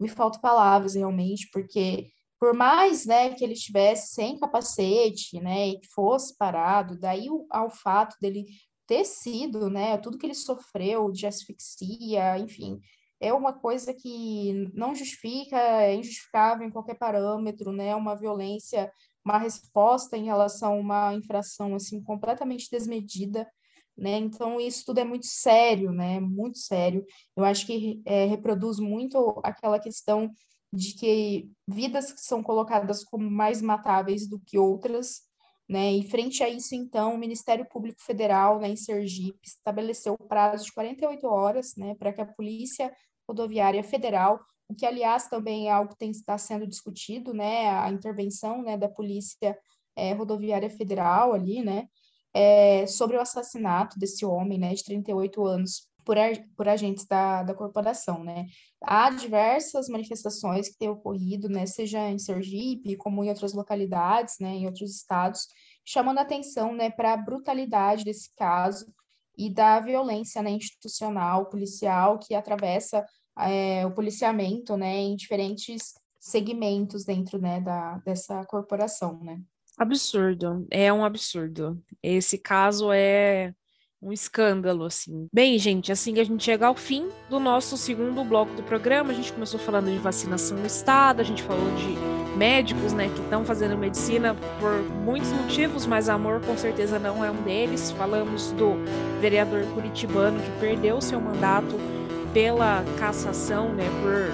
Me faltam palavras realmente, porque por mais, né, que ele estivesse sem capacete, né, e que fosse parado, daí ao fato dele ter sido, né, tudo que ele sofreu de asfixia, enfim, é uma coisa que não justifica, é injustificável em qualquer parâmetro, né, uma violência, uma resposta em relação a uma infração, assim, completamente desmedida, né, então isso tudo é muito sério, né, muito sério, eu acho que é, reproduz muito aquela questão de que vidas que são colocadas como mais matáveis do que outras, né? E frente a isso, então, o Ministério Público Federal, né, em Sergipe, estabeleceu o prazo de 48 horas, né, para que a Polícia Rodoviária Federal, o que, aliás, também é algo que tem, está sendo discutido, né, a intervenção, né, da Polícia é, Rodoviária Federal ali, né, é, sobre o assassinato desse homem, né, de 38 anos, por, por agentes da, da corporação, né. Há diversas manifestações que têm ocorrido, né, seja em Sergipe, como em outras localidades, né, em outros estados, chamando atenção, né, para a brutalidade desse caso e da violência, né, institucional, policial, que atravessa é, o policiamento, né, em diferentes segmentos dentro, né, da, dessa corporação, né. Absurdo, é um absurdo. Esse caso é um escândalo, assim. Bem, gente, assim que a gente chega ao fim do nosso segundo bloco do programa, a gente começou falando de vacinação no estado, a gente falou de médicos, né, que estão fazendo medicina por muitos motivos, mas amor com certeza não é um deles. Falamos do vereador curitibano que perdeu seu mandato pela cassação, né, por,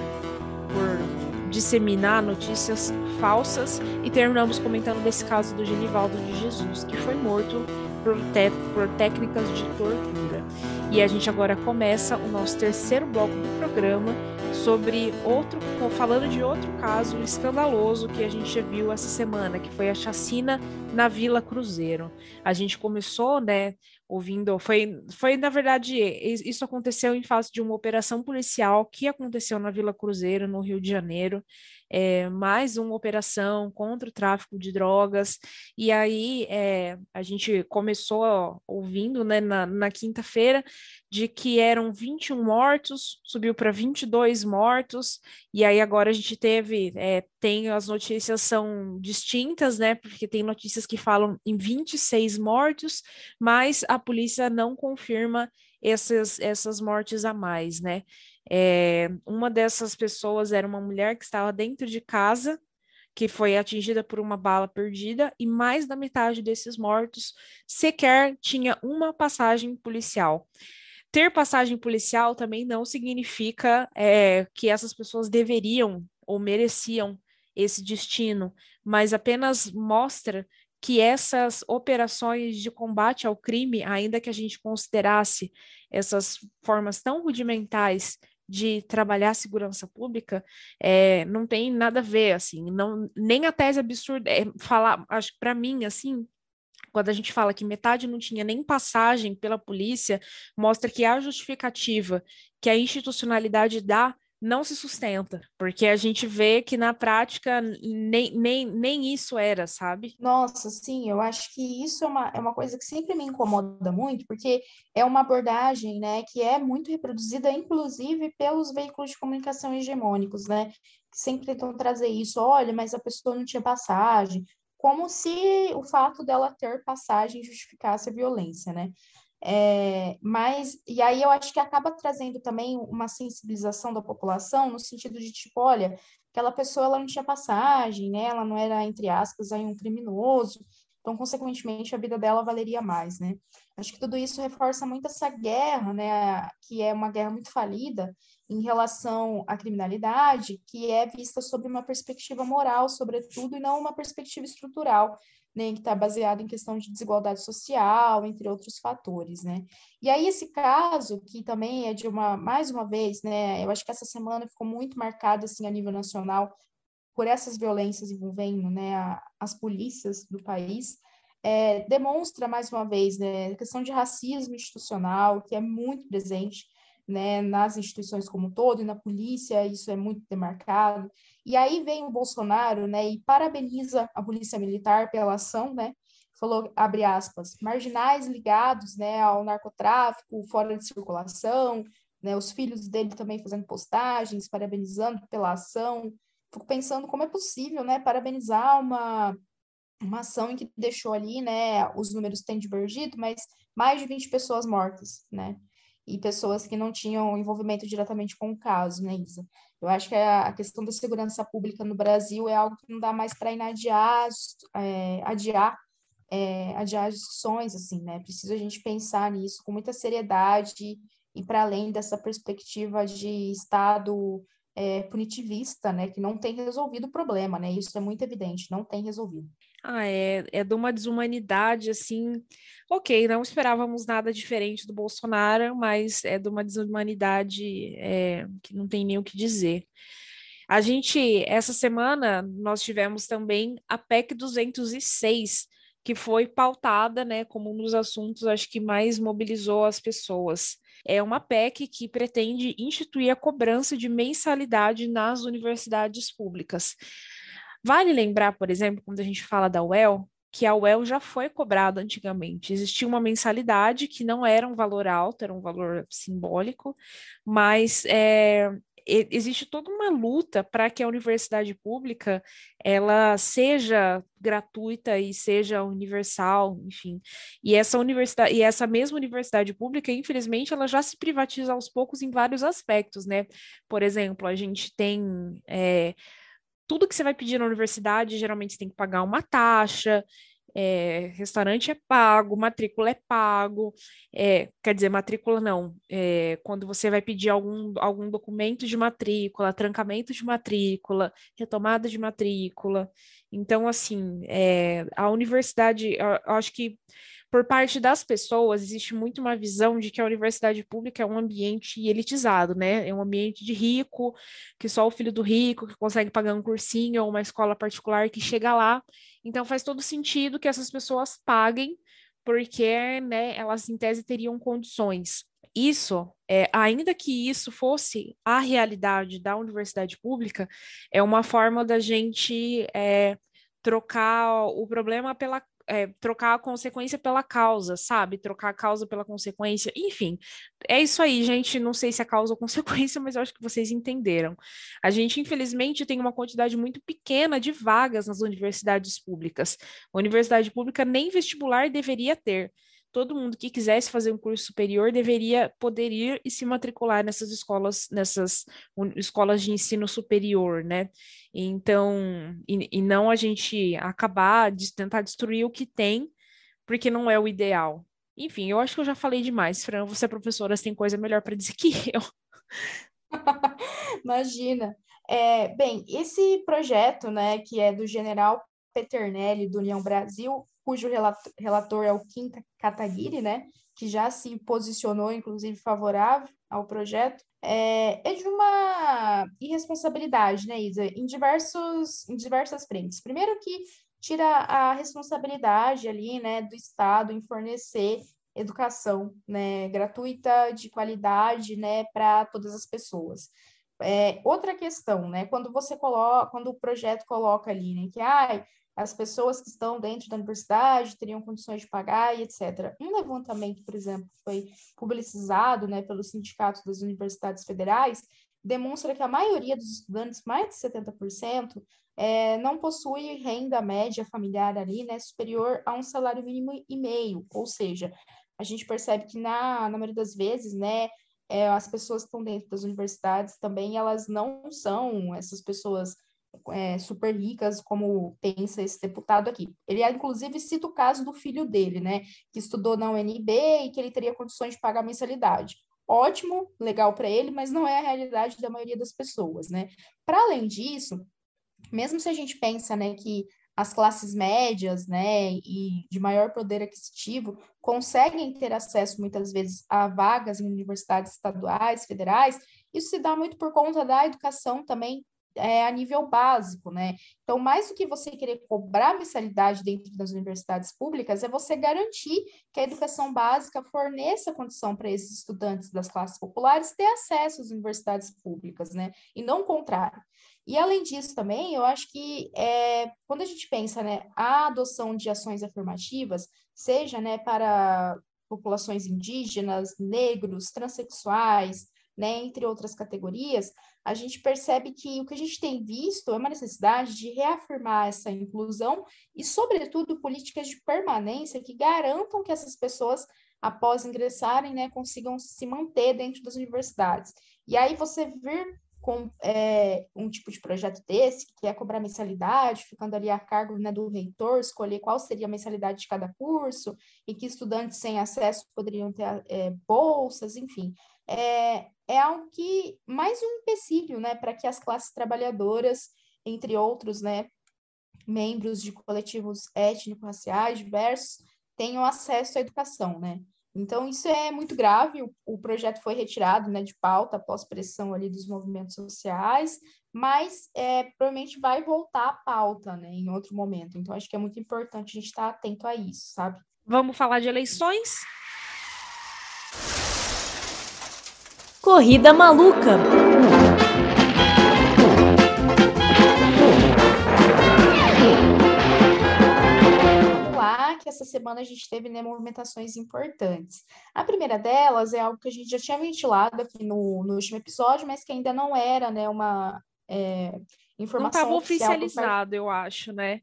por disseminar notícias falsas e terminamos comentando desse caso do Genivaldo de Jesus, que foi morto por, por técnicas de tortura. E a gente agora começa o nosso terceiro bloco do programa sobre outro, falando de outro caso escandaloso que a gente viu essa semana, que foi a chacina na Vila Cruzeiro. A gente começou, né, ouvindo, foi, foi na verdade, isso aconteceu em face de uma operação policial que aconteceu na Vila Cruzeiro, no Rio de Janeiro, é, mais uma operação contra o tráfico de drogas, e aí é, a gente começou ouvindo, né, na, na quinta-feira, de que eram 21 mortos, subiu para 22 mortos, e aí agora a gente teve, é, tem as notícias são distintas, né, porque tem notícias que falam em 26 mortos, mas a polícia não confirma essas, essas mortes a mais, né. É, uma dessas pessoas era uma mulher que estava dentro de casa, que foi atingida por uma bala perdida, e mais da metade desses mortos sequer tinha uma passagem policial. Ter passagem policial também não significa é, que essas pessoas deveriam ou mereciam esse destino, mas apenas mostra que essas operações de combate ao crime, ainda que a gente considerasse essas formas tão rudimentares de trabalhar a segurança pública é, não tem nada a ver, assim, não, nem a tese absurda, é, falar, acho que para mim, assim, quando a gente fala que metade não tinha nem passagem pela polícia, mostra que a justificativa que a institucionalidade dá não se sustenta, porque a gente vê que na prática nem, nem, nem isso era, sabe? Nossa, sim, eu acho que isso é uma, é uma coisa que sempre me incomoda muito, porque é uma abordagem, né, que é muito reproduzida, inclusive, pelos veículos de comunicação hegemônicos, né, que sempre tentam trazer isso, olha, mas a pessoa não tinha passagem, como se o fato dela ter passagem justificasse a violência, né? É, mas, e aí eu acho que acaba trazendo também uma sensibilização da população, no sentido de, tipo, olha, aquela pessoa ela não tinha passagem, né? Ela não era, entre aspas, aí um criminoso, então, consequentemente, a vida dela valeria mais, né? Acho que tudo isso reforça muito essa guerra, né? Que é uma guerra muito falida em relação à criminalidade, que é vista sob uma perspectiva moral, sobretudo, e não uma perspectiva estrutural, né, que está baseado em questão de desigualdade social, entre outros fatores, né? E aí esse caso, que também é de uma, mais uma vez, né, eu acho que essa semana ficou muito marcado, assim, a nível nacional, por essas violências envolvendo, né, a, as polícias do país, é, demonstra, mais uma vez, né, a questão de racismo institucional, que é muito presente, né, nas instituições como um todo, e na polícia, isso é muito demarcado. E aí vem o Bolsonaro, né, e parabeniza a polícia militar pela ação, né, falou, abre aspas, marginais ligados, né, ao narcotráfico, fora de circulação, né, os filhos dele também fazendo postagens, parabenizando pela ação, fico pensando como é possível, né, parabenizar uma, uma ação em que deixou ali, né, os números têm divergido, mas mais de 20 pessoas mortas, né, e pessoas que não tinham envolvimento diretamente com o caso, né, Isa? Eu acho que a, questão da segurança pública no Brasil é algo que não dá mais para inadiar, é, adiar, é, adiar discussões, assim, né? Precisa a gente pensar nisso com muita seriedade e para além dessa perspectiva de Estado é, punitivista, né, que não tem resolvido o problema, né? Isso é muito evidente, não tem resolvido. Ah, é, é de uma desumanidade, assim, ok, não esperávamos nada diferente do Bolsonaro, mas é de uma desumanidade é, que não tem nem o que dizer. A gente, essa semana, nós tivemos também a PEC 206, que foi pautada, né, como um dos assuntos, acho que mais mobilizou as pessoas é uma PEC que pretende instituir a cobrança de mensalidade nas universidades públicas. Vale lembrar, por exemplo, quando a gente fala da UEL, que a UEL já foi cobrada antigamente. Existia uma mensalidade que não era um valor alto, era um valor simbólico, mas é, existe toda uma luta para que a universidade pública ela seja gratuita e seja universal, enfim. E essa universidade e essa mesma universidade pública, infelizmente, ela já se privatiza aos poucos em vários aspectos, né? Por exemplo, a gente tem é, tudo que você vai pedir na universidade, geralmente você tem que pagar uma taxa, é, restaurante é pago, matrícula é pago, é, quer dizer, matrícula não, é, quando você vai pedir algum, algum documento de matrícula, trancamento de matrícula, retomada de matrícula. Então, assim, é, a universidade, eu, eu acho que por parte das pessoas, existe muito uma visão de que a universidade pública é um ambiente elitizado, né? É um ambiente de rico, que só o filho do rico que consegue pagar um cursinho ou uma escola particular que chega lá. Então faz todo sentido que essas pessoas paguem, porque, né, elas em tese teriam condições. Isso, é, ainda que isso fosse a realidade da universidade pública, é uma forma da gente é, trocar o problema pela é, trocar a consequência pela causa, sabe? Trocar a causa pela consequência, enfim. É isso aí, gente. Não sei se é causa ou consequência, mas eu acho que vocês entenderam. A gente, infelizmente, tem uma quantidade muito pequena de vagas nas universidades públicas. A universidade pública nem vestibular deveria ter todo mundo que quisesse fazer um curso superior deveria poder ir e se matricular nessas escolas, nessas escolas de ensino superior, né? Então, e, e não a gente acabar de tentar destruir o que tem, porque não é o ideal. Enfim, eu acho que eu já falei demais, Fran. Você é professora, você tem coisa melhor para dizer que eu. Imagina. É, bem, esse projeto, né, que é do General Peternelli, do União Brasil, cujo relator é o Kim Kataguiri, né, que já se posicionou, inclusive, favorável ao projeto, é, é, de uma irresponsabilidade, né, Isa, em, diversos, em diversas frentes. Primeiro que tira a responsabilidade ali, né, do Estado em fornecer educação, né, gratuita, de qualidade, né, para todas as pessoas. É, outra questão, né, quando você coloca, quando o projeto coloca ali, né, que, ai, as pessoas que estão dentro da universidade teriam condições de pagar e etc. Um levantamento, por exemplo, que foi publicizado né, pelo Sindicato das Universidades Federais, demonstra que a maioria dos estudantes, mais de 70%, é, não possui renda média familiar ali, né, superior a um salário mínimo e meio, ou seja, a gente percebe que na, na maioria das vezes, né, é, as pessoas que estão dentro das universidades também, elas não são essas pessoas é, super ricas, como pensa esse deputado aqui. Ele, inclusive, cita o caso do filho dele, né, que estudou na UNB e que ele teria condições de pagar mensalidade. Ótimo, legal para ele, mas não é a realidade da maioria das pessoas, né? Para além disso, mesmo se a gente pensa, né, que as classes médias, né, e de maior poder aquisitivo conseguem ter acesso muitas vezes a vagas em universidades estaduais, federais, isso se dá muito por conta da educação também é, a nível básico, né? Então, mais do que você querer cobrar mensalidade dentro das universidades públicas, é você garantir que a educação básica forneça condição para esses estudantes das classes populares ter acesso às universidades públicas, né? E não o contrário. E além disso também, eu acho que é, quando a gente pensa, né, a adoção de ações afirmativas, seja, né, para populações indígenas, negros, transexuais, né, entre outras categorias, a gente percebe que o que a gente tem visto é uma necessidade de reafirmar essa inclusão e, sobretudo, políticas de permanência que garantam que essas pessoas, após ingressarem, né, consigam se manter dentro das universidades. E aí você vir com é, um tipo de projeto desse, que é cobrar mensalidade, ficando ali a cargo né, do reitor, escolher qual seria a mensalidade de cada curso, e que estudantes sem acesso poderiam ter é, bolsas, enfim. É, é algo que, mais um empecilho né, para que as classes trabalhadoras, entre outros, né, membros de coletivos étnico-raciais diversos, tenham acesso à educação, né? Então, isso é muito grave. O, o, projeto foi retirado né, de pauta após pressão ali dos movimentos sociais, mas é, provavelmente vai voltar à pauta né, em outro momento. Então, acho que é muito importante a gente estar atento a isso, sabe? Vamos falar de eleições? Corrida Maluca! que essa semana a gente teve né, movimentações importantes. A primeira delas é algo que a gente já tinha ventilado aqui no, no último episódio, mas que ainda não era né, uma é, informação. Não estava oficializado, eu acho, né?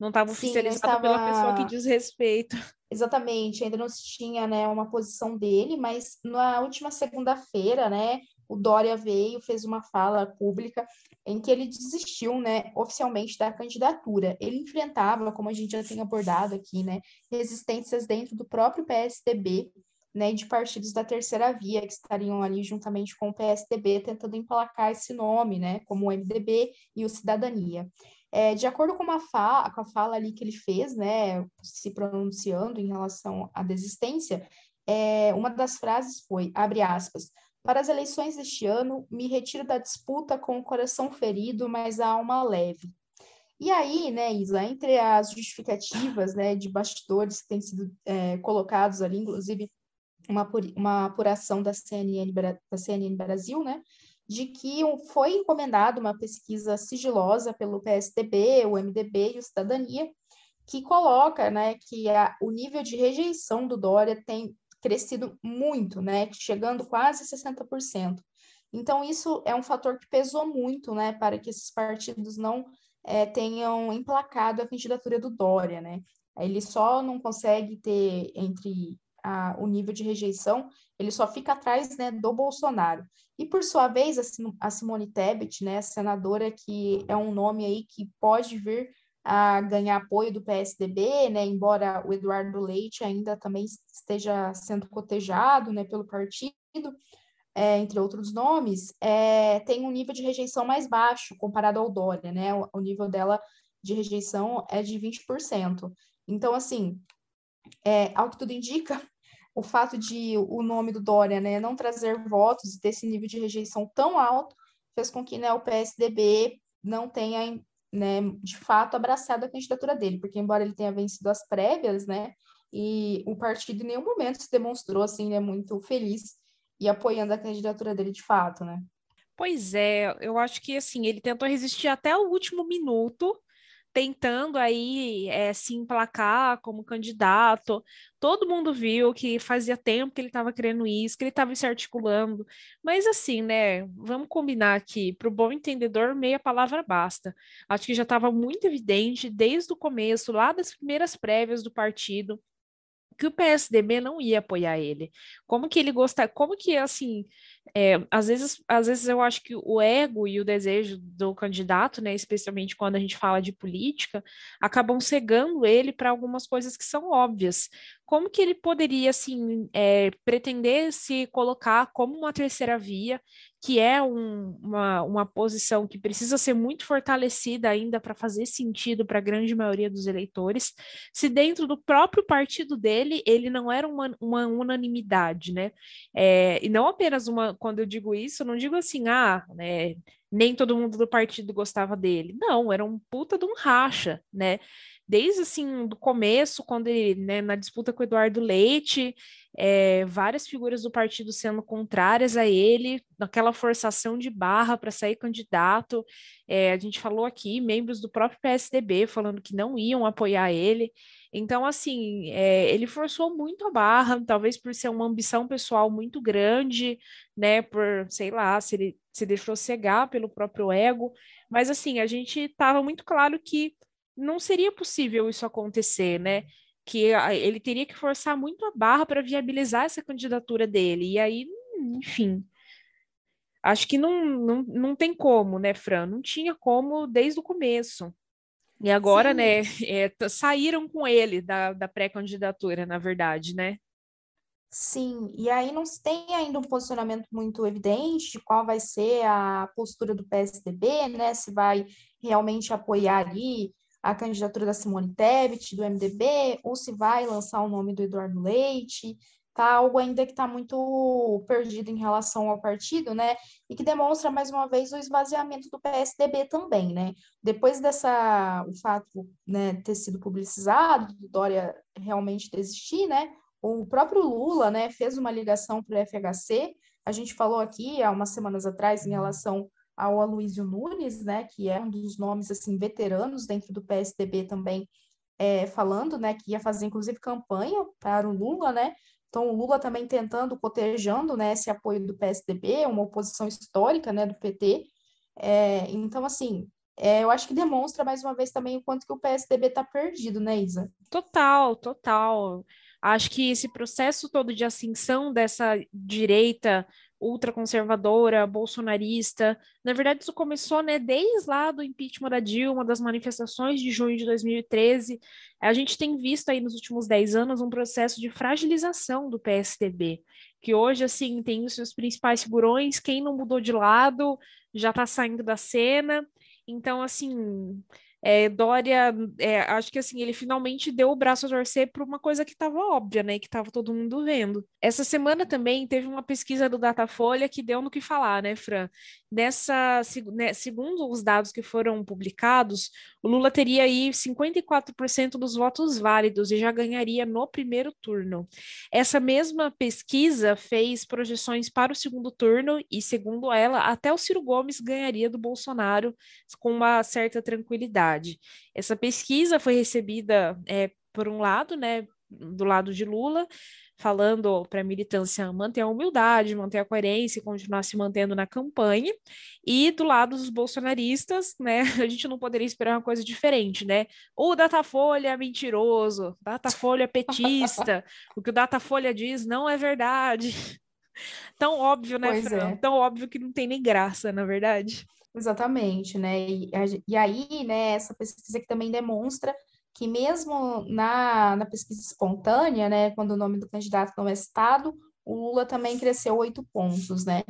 Não estava oficializado estava... pela pessoa que diz respeito. Exatamente, ainda não se tinha né, uma posição dele, mas na última segunda-feira, né, o Dória veio, fez uma fala pública em que ele desistiu, né, oficialmente da candidatura. Ele enfrentava, como a gente já tem abordado aqui, né, resistências dentro do próprio PSDB, né, de partidos da terceira via que estariam ali juntamente com o PSDB tentando emplacar esse nome, né, como o MDB e o Cidadania. É, de acordo com, uma com a fala ali que ele fez, né, se pronunciando em relação à desistência, é, uma das frases foi, abre aspas, para as eleições deste ano, me retiro da disputa com o coração ferido, mas a alma leve. E aí, né, Isa, entre as justificativas né, de bastidores que têm sido é, colocados ali, inclusive uma, uma apuração da CNN, da CNN Brasil, né, de que foi encomendada uma pesquisa sigilosa pelo PSDB, o MDB e o Cidadania, que coloca né, que a, o nível de rejeição do Dória tem crescido muito, né, chegando quase 60%. Então, isso é um fator que pesou muito, né, para que esses partidos não é, tenham emplacado a candidatura do Dória, né. Ele só não consegue ter entre a, o nível de rejeição, ele só fica atrás, né, do Bolsonaro. E, por sua vez, a Simone Tebet, né, senadora que é um nome aí que pode vir a ganhar apoio do PSDB, né, embora o Eduardo Leite ainda também esteja sendo cotejado né, pelo partido, é, entre outros nomes, é, tem um nível de rejeição mais baixo comparado ao Dória, né? O, o nível dela de rejeição é de 20%. Então, assim, é, ao que tudo indica, o fato de o nome do Dória né, não trazer votos e ter esse nível de rejeição tão alto fez com que né, o PSDB não tenha né, de fato, abraçado a candidatura dele, porque embora ele tenha vencido as prévias, né, e o partido em nenhum momento se demonstrou, assim, né, muito feliz e apoiando a candidatura dele de fato, né. Pois é, eu acho que, assim, ele tentou resistir até o último minuto, tentando aí é, se emplacar como candidato. Todo mundo viu que fazia tempo que ele estava querendo isso, que ele estava se articulando. Mas assim, né? Vamos combinar aqui, para o bom entendedor, meia palavra basta. Acho que já estava muito evidente desde o começo, lá das primeiras prévias do partido, que o PSDB não ia apoiar ele. Como que ele gosta, como que assim, é, às vezes, às vezes eu acho que o ego e o desejo do candidato, né, especialmente quando a gente fala de política, acabam cegando ele para algumas coisas que são óbvias. Como que ele poderia assim é, pretender se colocar como uma terceira via que é um, uma, uma posição que precisa ser muito fortalecida ainda para fazer sentido para a grande maioria dos eleitores, se dentro do próprio partido dele ele não era uma, uma unanimidade, né? É, e não apenas uma, quando eu digo isso, eu não digo assim, ah, né, nem todo mundo do partido gostava dele. Não, era um puta de um racha, né? Desde assim, do começo, quando ele, né, na disputa com o Eduardo Leite, é, várias figuras do partido sendo contrárias a ele, naquela forçação de barra para sair candidato. É, a gente falou aqui, membros do próprio PSDB falando que não iam apoiar ele. Então, assim, é, ele forçou muito a barra, talvez por ser uma ambição pessoal muito grande, né? Por, sei lá, se ele se deixou cegar pelo próprio ego. Mas, assim, a gente estava muito claro que não seria possível isso acontecer, né? Que ele teria que forçar muito a barra para viabilizar essa candidatura dele. E aí, enfim, acho que não, não, não tem como, né, Fran? Não tinha como desde o começo. E agora, Sim. né, é, saíram com ele da, da pré-candidatura, na verdade, né? Sim, e aí não se tem ainda um posicionamento muito evidente de qual vai ser a postura do PSDB, né? Se vai realmente apoiar ali a candidatura da Simone Tebet, do MDB, ou se vai lançar o nome do Eduardo Leite, tá algo ainda que está muito perdido em relação ao partido, né? E que demonstra mais uma vez o esvaziamento do PSDB também, né? Depois dessa o fato, né, ter sido publicizado, do Dória realmente desistir, né? O próprio Lula, né, fez uma ligação para o FHC. A gente falou aqui há umas semanas atrás em relação ao Aloysio Nunes, né, que é um dos nomes assim veteranos dentro do PSDB também, é, falando, né, que ia fazer inclusive campanha para o Lula, né? Então o Lula também tentando, cotejando, né, esse apoio do PSDB, uma oposição histórica, né, do PT. É, então assim, é, eu acho que demonstra mais uma vez também o quanto que o PSDB está perdido, né, Isa? Total, total. Acho que esse processo todo de ascensão dessa direita ultraconservadora, bolsonarista. Na verdade, isso começou né, desde lá do impeachment da Dilma, das manifestações de junho de 2013. A gente tem visto aí nos últimos 10 anos um processo de fragilização do PSDB, que hoje, assim, tem os seus principais figurões, quem não mudou de lado já está saindo da cena. Então, assim, é, Dória, é, acho que assim, ele finalmente deu o braço a torcer para uma coisa que estava óbvia, né? Que estava todo mundo vendo. Essa semana também teve uma pesquisa do Datafolha que deu no que falar, né, Fran? Nessa, né, segundo os dados que foram publicados, o Lula teria aí 54% dos votos válidos e já ganharia no primeiro turno. Essa mesma pesquisa fez projeções para o segundo turno e, segundo ela, até o Ciro Gomes ganharia do Bolsonaro com uma certa tranquilidade Essa pesquisa foi recebida, é, por um lado, né, do lado de Lula, falando para a militância manter a humildade, manter a coerência e continuar se mantendo na campanha, e do lado dos bolsonaristas, né, a gente não poderia esperar uma coisa diferente, né? O Datafolha é mentiroso, Datafolha é petista, o que o Datafolha diz não é verdade. Tão óbvio, né, Fran? É. Tão óbvio que não tem nem graça, na verdade. Exatamente, né? E, e aí, né, essa pesquisa que também demonstra que mesmo na, na pesquisa espontânea, né, quando o nome do candidato não é citado, o Lula também cresceu oito pontos, né?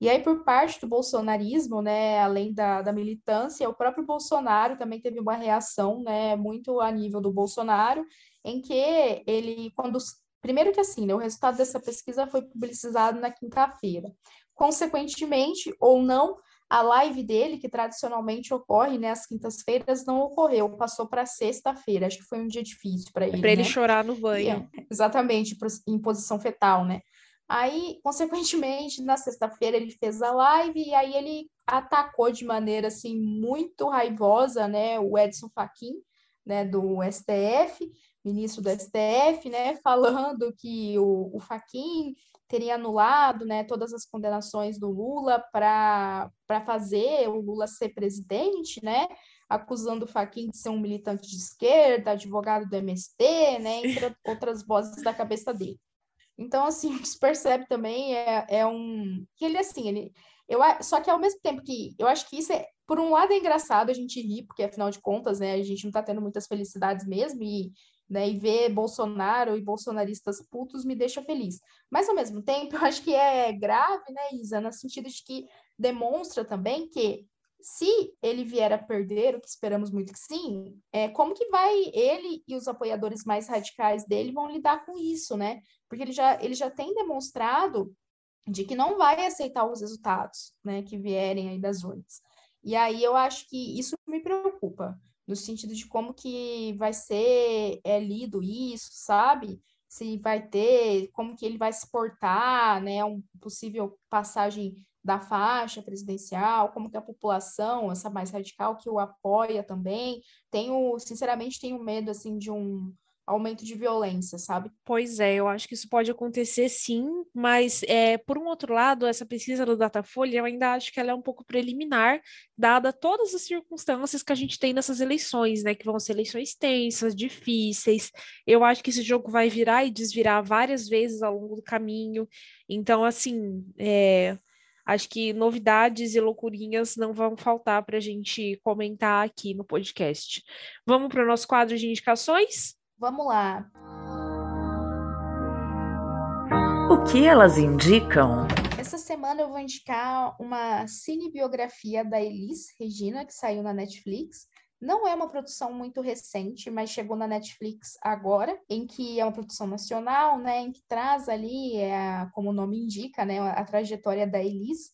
E aí, por parte do bolsonarismo, né, além da, da militância, o próprio Bolsonaro também teve uma reação, né, muito a nível do Bolsonaro, em que ele, quando Primeiro que assim, né, o resultado dessa pesquisa foi publicizado na quinta-feira. Consequentemente, ou não, a live dele, que tradicionalmente ocorre né, às quintas-feiras, não ocorreu, passou para sexta-feira. Acho que foi um dia difícil para ele. Para ele né? chorar no banho. É, exatamente, em posição fetal, né? Aí, consequentemente, na sexta-feira ele fez a live e aí ele atacou de maneira assim muito raivosa, né, o Edson Fachin, né, do STF, ministro do STF, né, falando que o, o Fachin teria anulado né, todas as condenações do Lula para fazer o Lula ser presidente, né? Acusando o Fachin de ser um militante de esquerda, advogado do MST, né? Entre outras vozes da cabeça dele. Então, assim, o que se percebe também é, é um. que ele, assim, ele. Eu, só que ao mesmo tempo que eu acho que isso é, por um lado, é engraçado a gente rir, porque afinal de contas, né, a gente não está tendo muitas felicidades mesmo, e né, e ver Bolsonaro e bolsonaristas putos me deixa feliz. Mas, ao mesmo tempo, eu acho que é grave, né, Isa, no sentido de que demonstra também que se ele vier a perder, o que esperamos muito que sim, é, como que vai ele e os apoiadores mais radicais dele vão lidar com isso, né? Porque ele já, ele já tem demonstrado de que não vai aceitar os resultados, né, que vierem aí das urnas. E aí eu acho que isso me preocupa, no sentido de como que vai ser é, lido isso, sabe? Se vai ter, como que ele vai se portar, né, um possível passagem da faixa presidencial, como que a população, essa mais radical que o apoia também, tenho, sinceramente, tenho medo, assim, de um aumento de violência, sabe? Pois é, eu acho que isso pode acontecer sim, mas é, por um outro lado, essa pesquisa do Datafolha, eu ainda acho que ela é um pouco preliminar, dada todas as circunstâncias que a gente tem nessas eleições, né? Que vão ser eleições tensas, difíceis. Eu acho que esse jogo vai virar e desvirar várias vezes ao longo do caminho. Então, assim, é, acho que novidades e loucurinhas não vão faltar para a gente comentar aqui no podcast. Vamos para o nosso quadro de indicações? Vamos lá. O que elas indicam? Essa semana eu vou indicar uma cinebiografia da Elis Regina, que saiu na Netflix. Não é uma produção muito recente, mas chegou na Netflix agora, em que é uma produção nacional, né, em que traz ali, é, como o nome indica, né, a trajetória da Elis.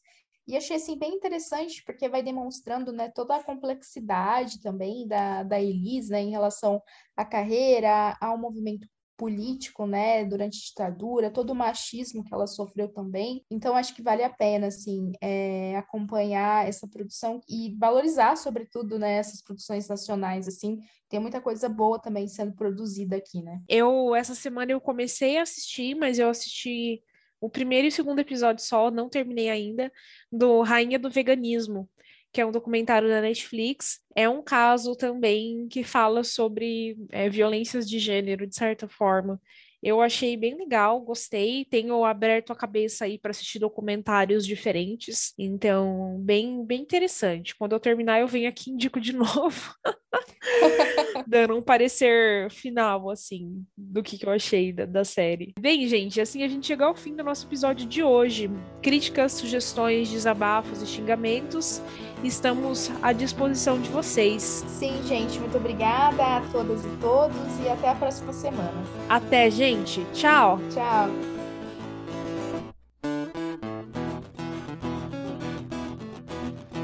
E achei assim bem interessante porque vai demonstrando, né, toda a complexidade também da, da Elis, né, em relação à carreira, ao movimento político, né, durante a ditadura, todo o machismo que ela sofreu também. Então, acho que vale a pena, assim, é, acompanhar essa produção e valorizar, sobretudo, né, essas produções nacionais, assim. Tem muita coisa boa também sendo produzida aqui, né? Eu, essa semana, eu comecei a assistir, mas eu assisti o primeiro e o segundo episódio só, não terminei ainda, do Rainha do Veganismo, que é um documentário da Netflix. É um caso também que fala sobre é, violências de gênero, de certa forma. Eu achei bem legal, gostei. Tenho aberto a cabeça aí para assistir documentários diferentes, então bem bem interessante. Quando eu terminar, eu venho aqui e indico de novo, dando um parecer final assim do que, que eu achei da, da série. Bem, gente, assim a gente chega ao fim do nosso episódio de hoje. Críticas, sugestões, desabafos e xingamentos estamos à disposição de vocês. Sim, gente, muito obrigada a todas e todos e até a próxima semana. Até, gente. Tchau. Tchau.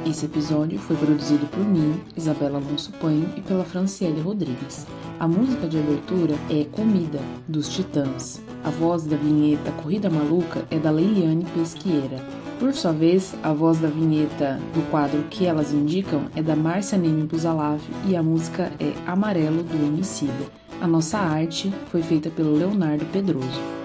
Esse episódio foi produzido por mim, Isabela Alonso Panho e pela Franciele Rodrigues. A música de abertura é Comida, dos Titãs. A voz da vinheta Corrida Maluca é da Leiliane Pesqueira. Por sua vez, a voz da vinheta do quadro que elas indicam é da Márcia Neme Buzalav e a música é Amarelo do Emicida. A nossa arte foi feita pelo Leonardo Pedroso.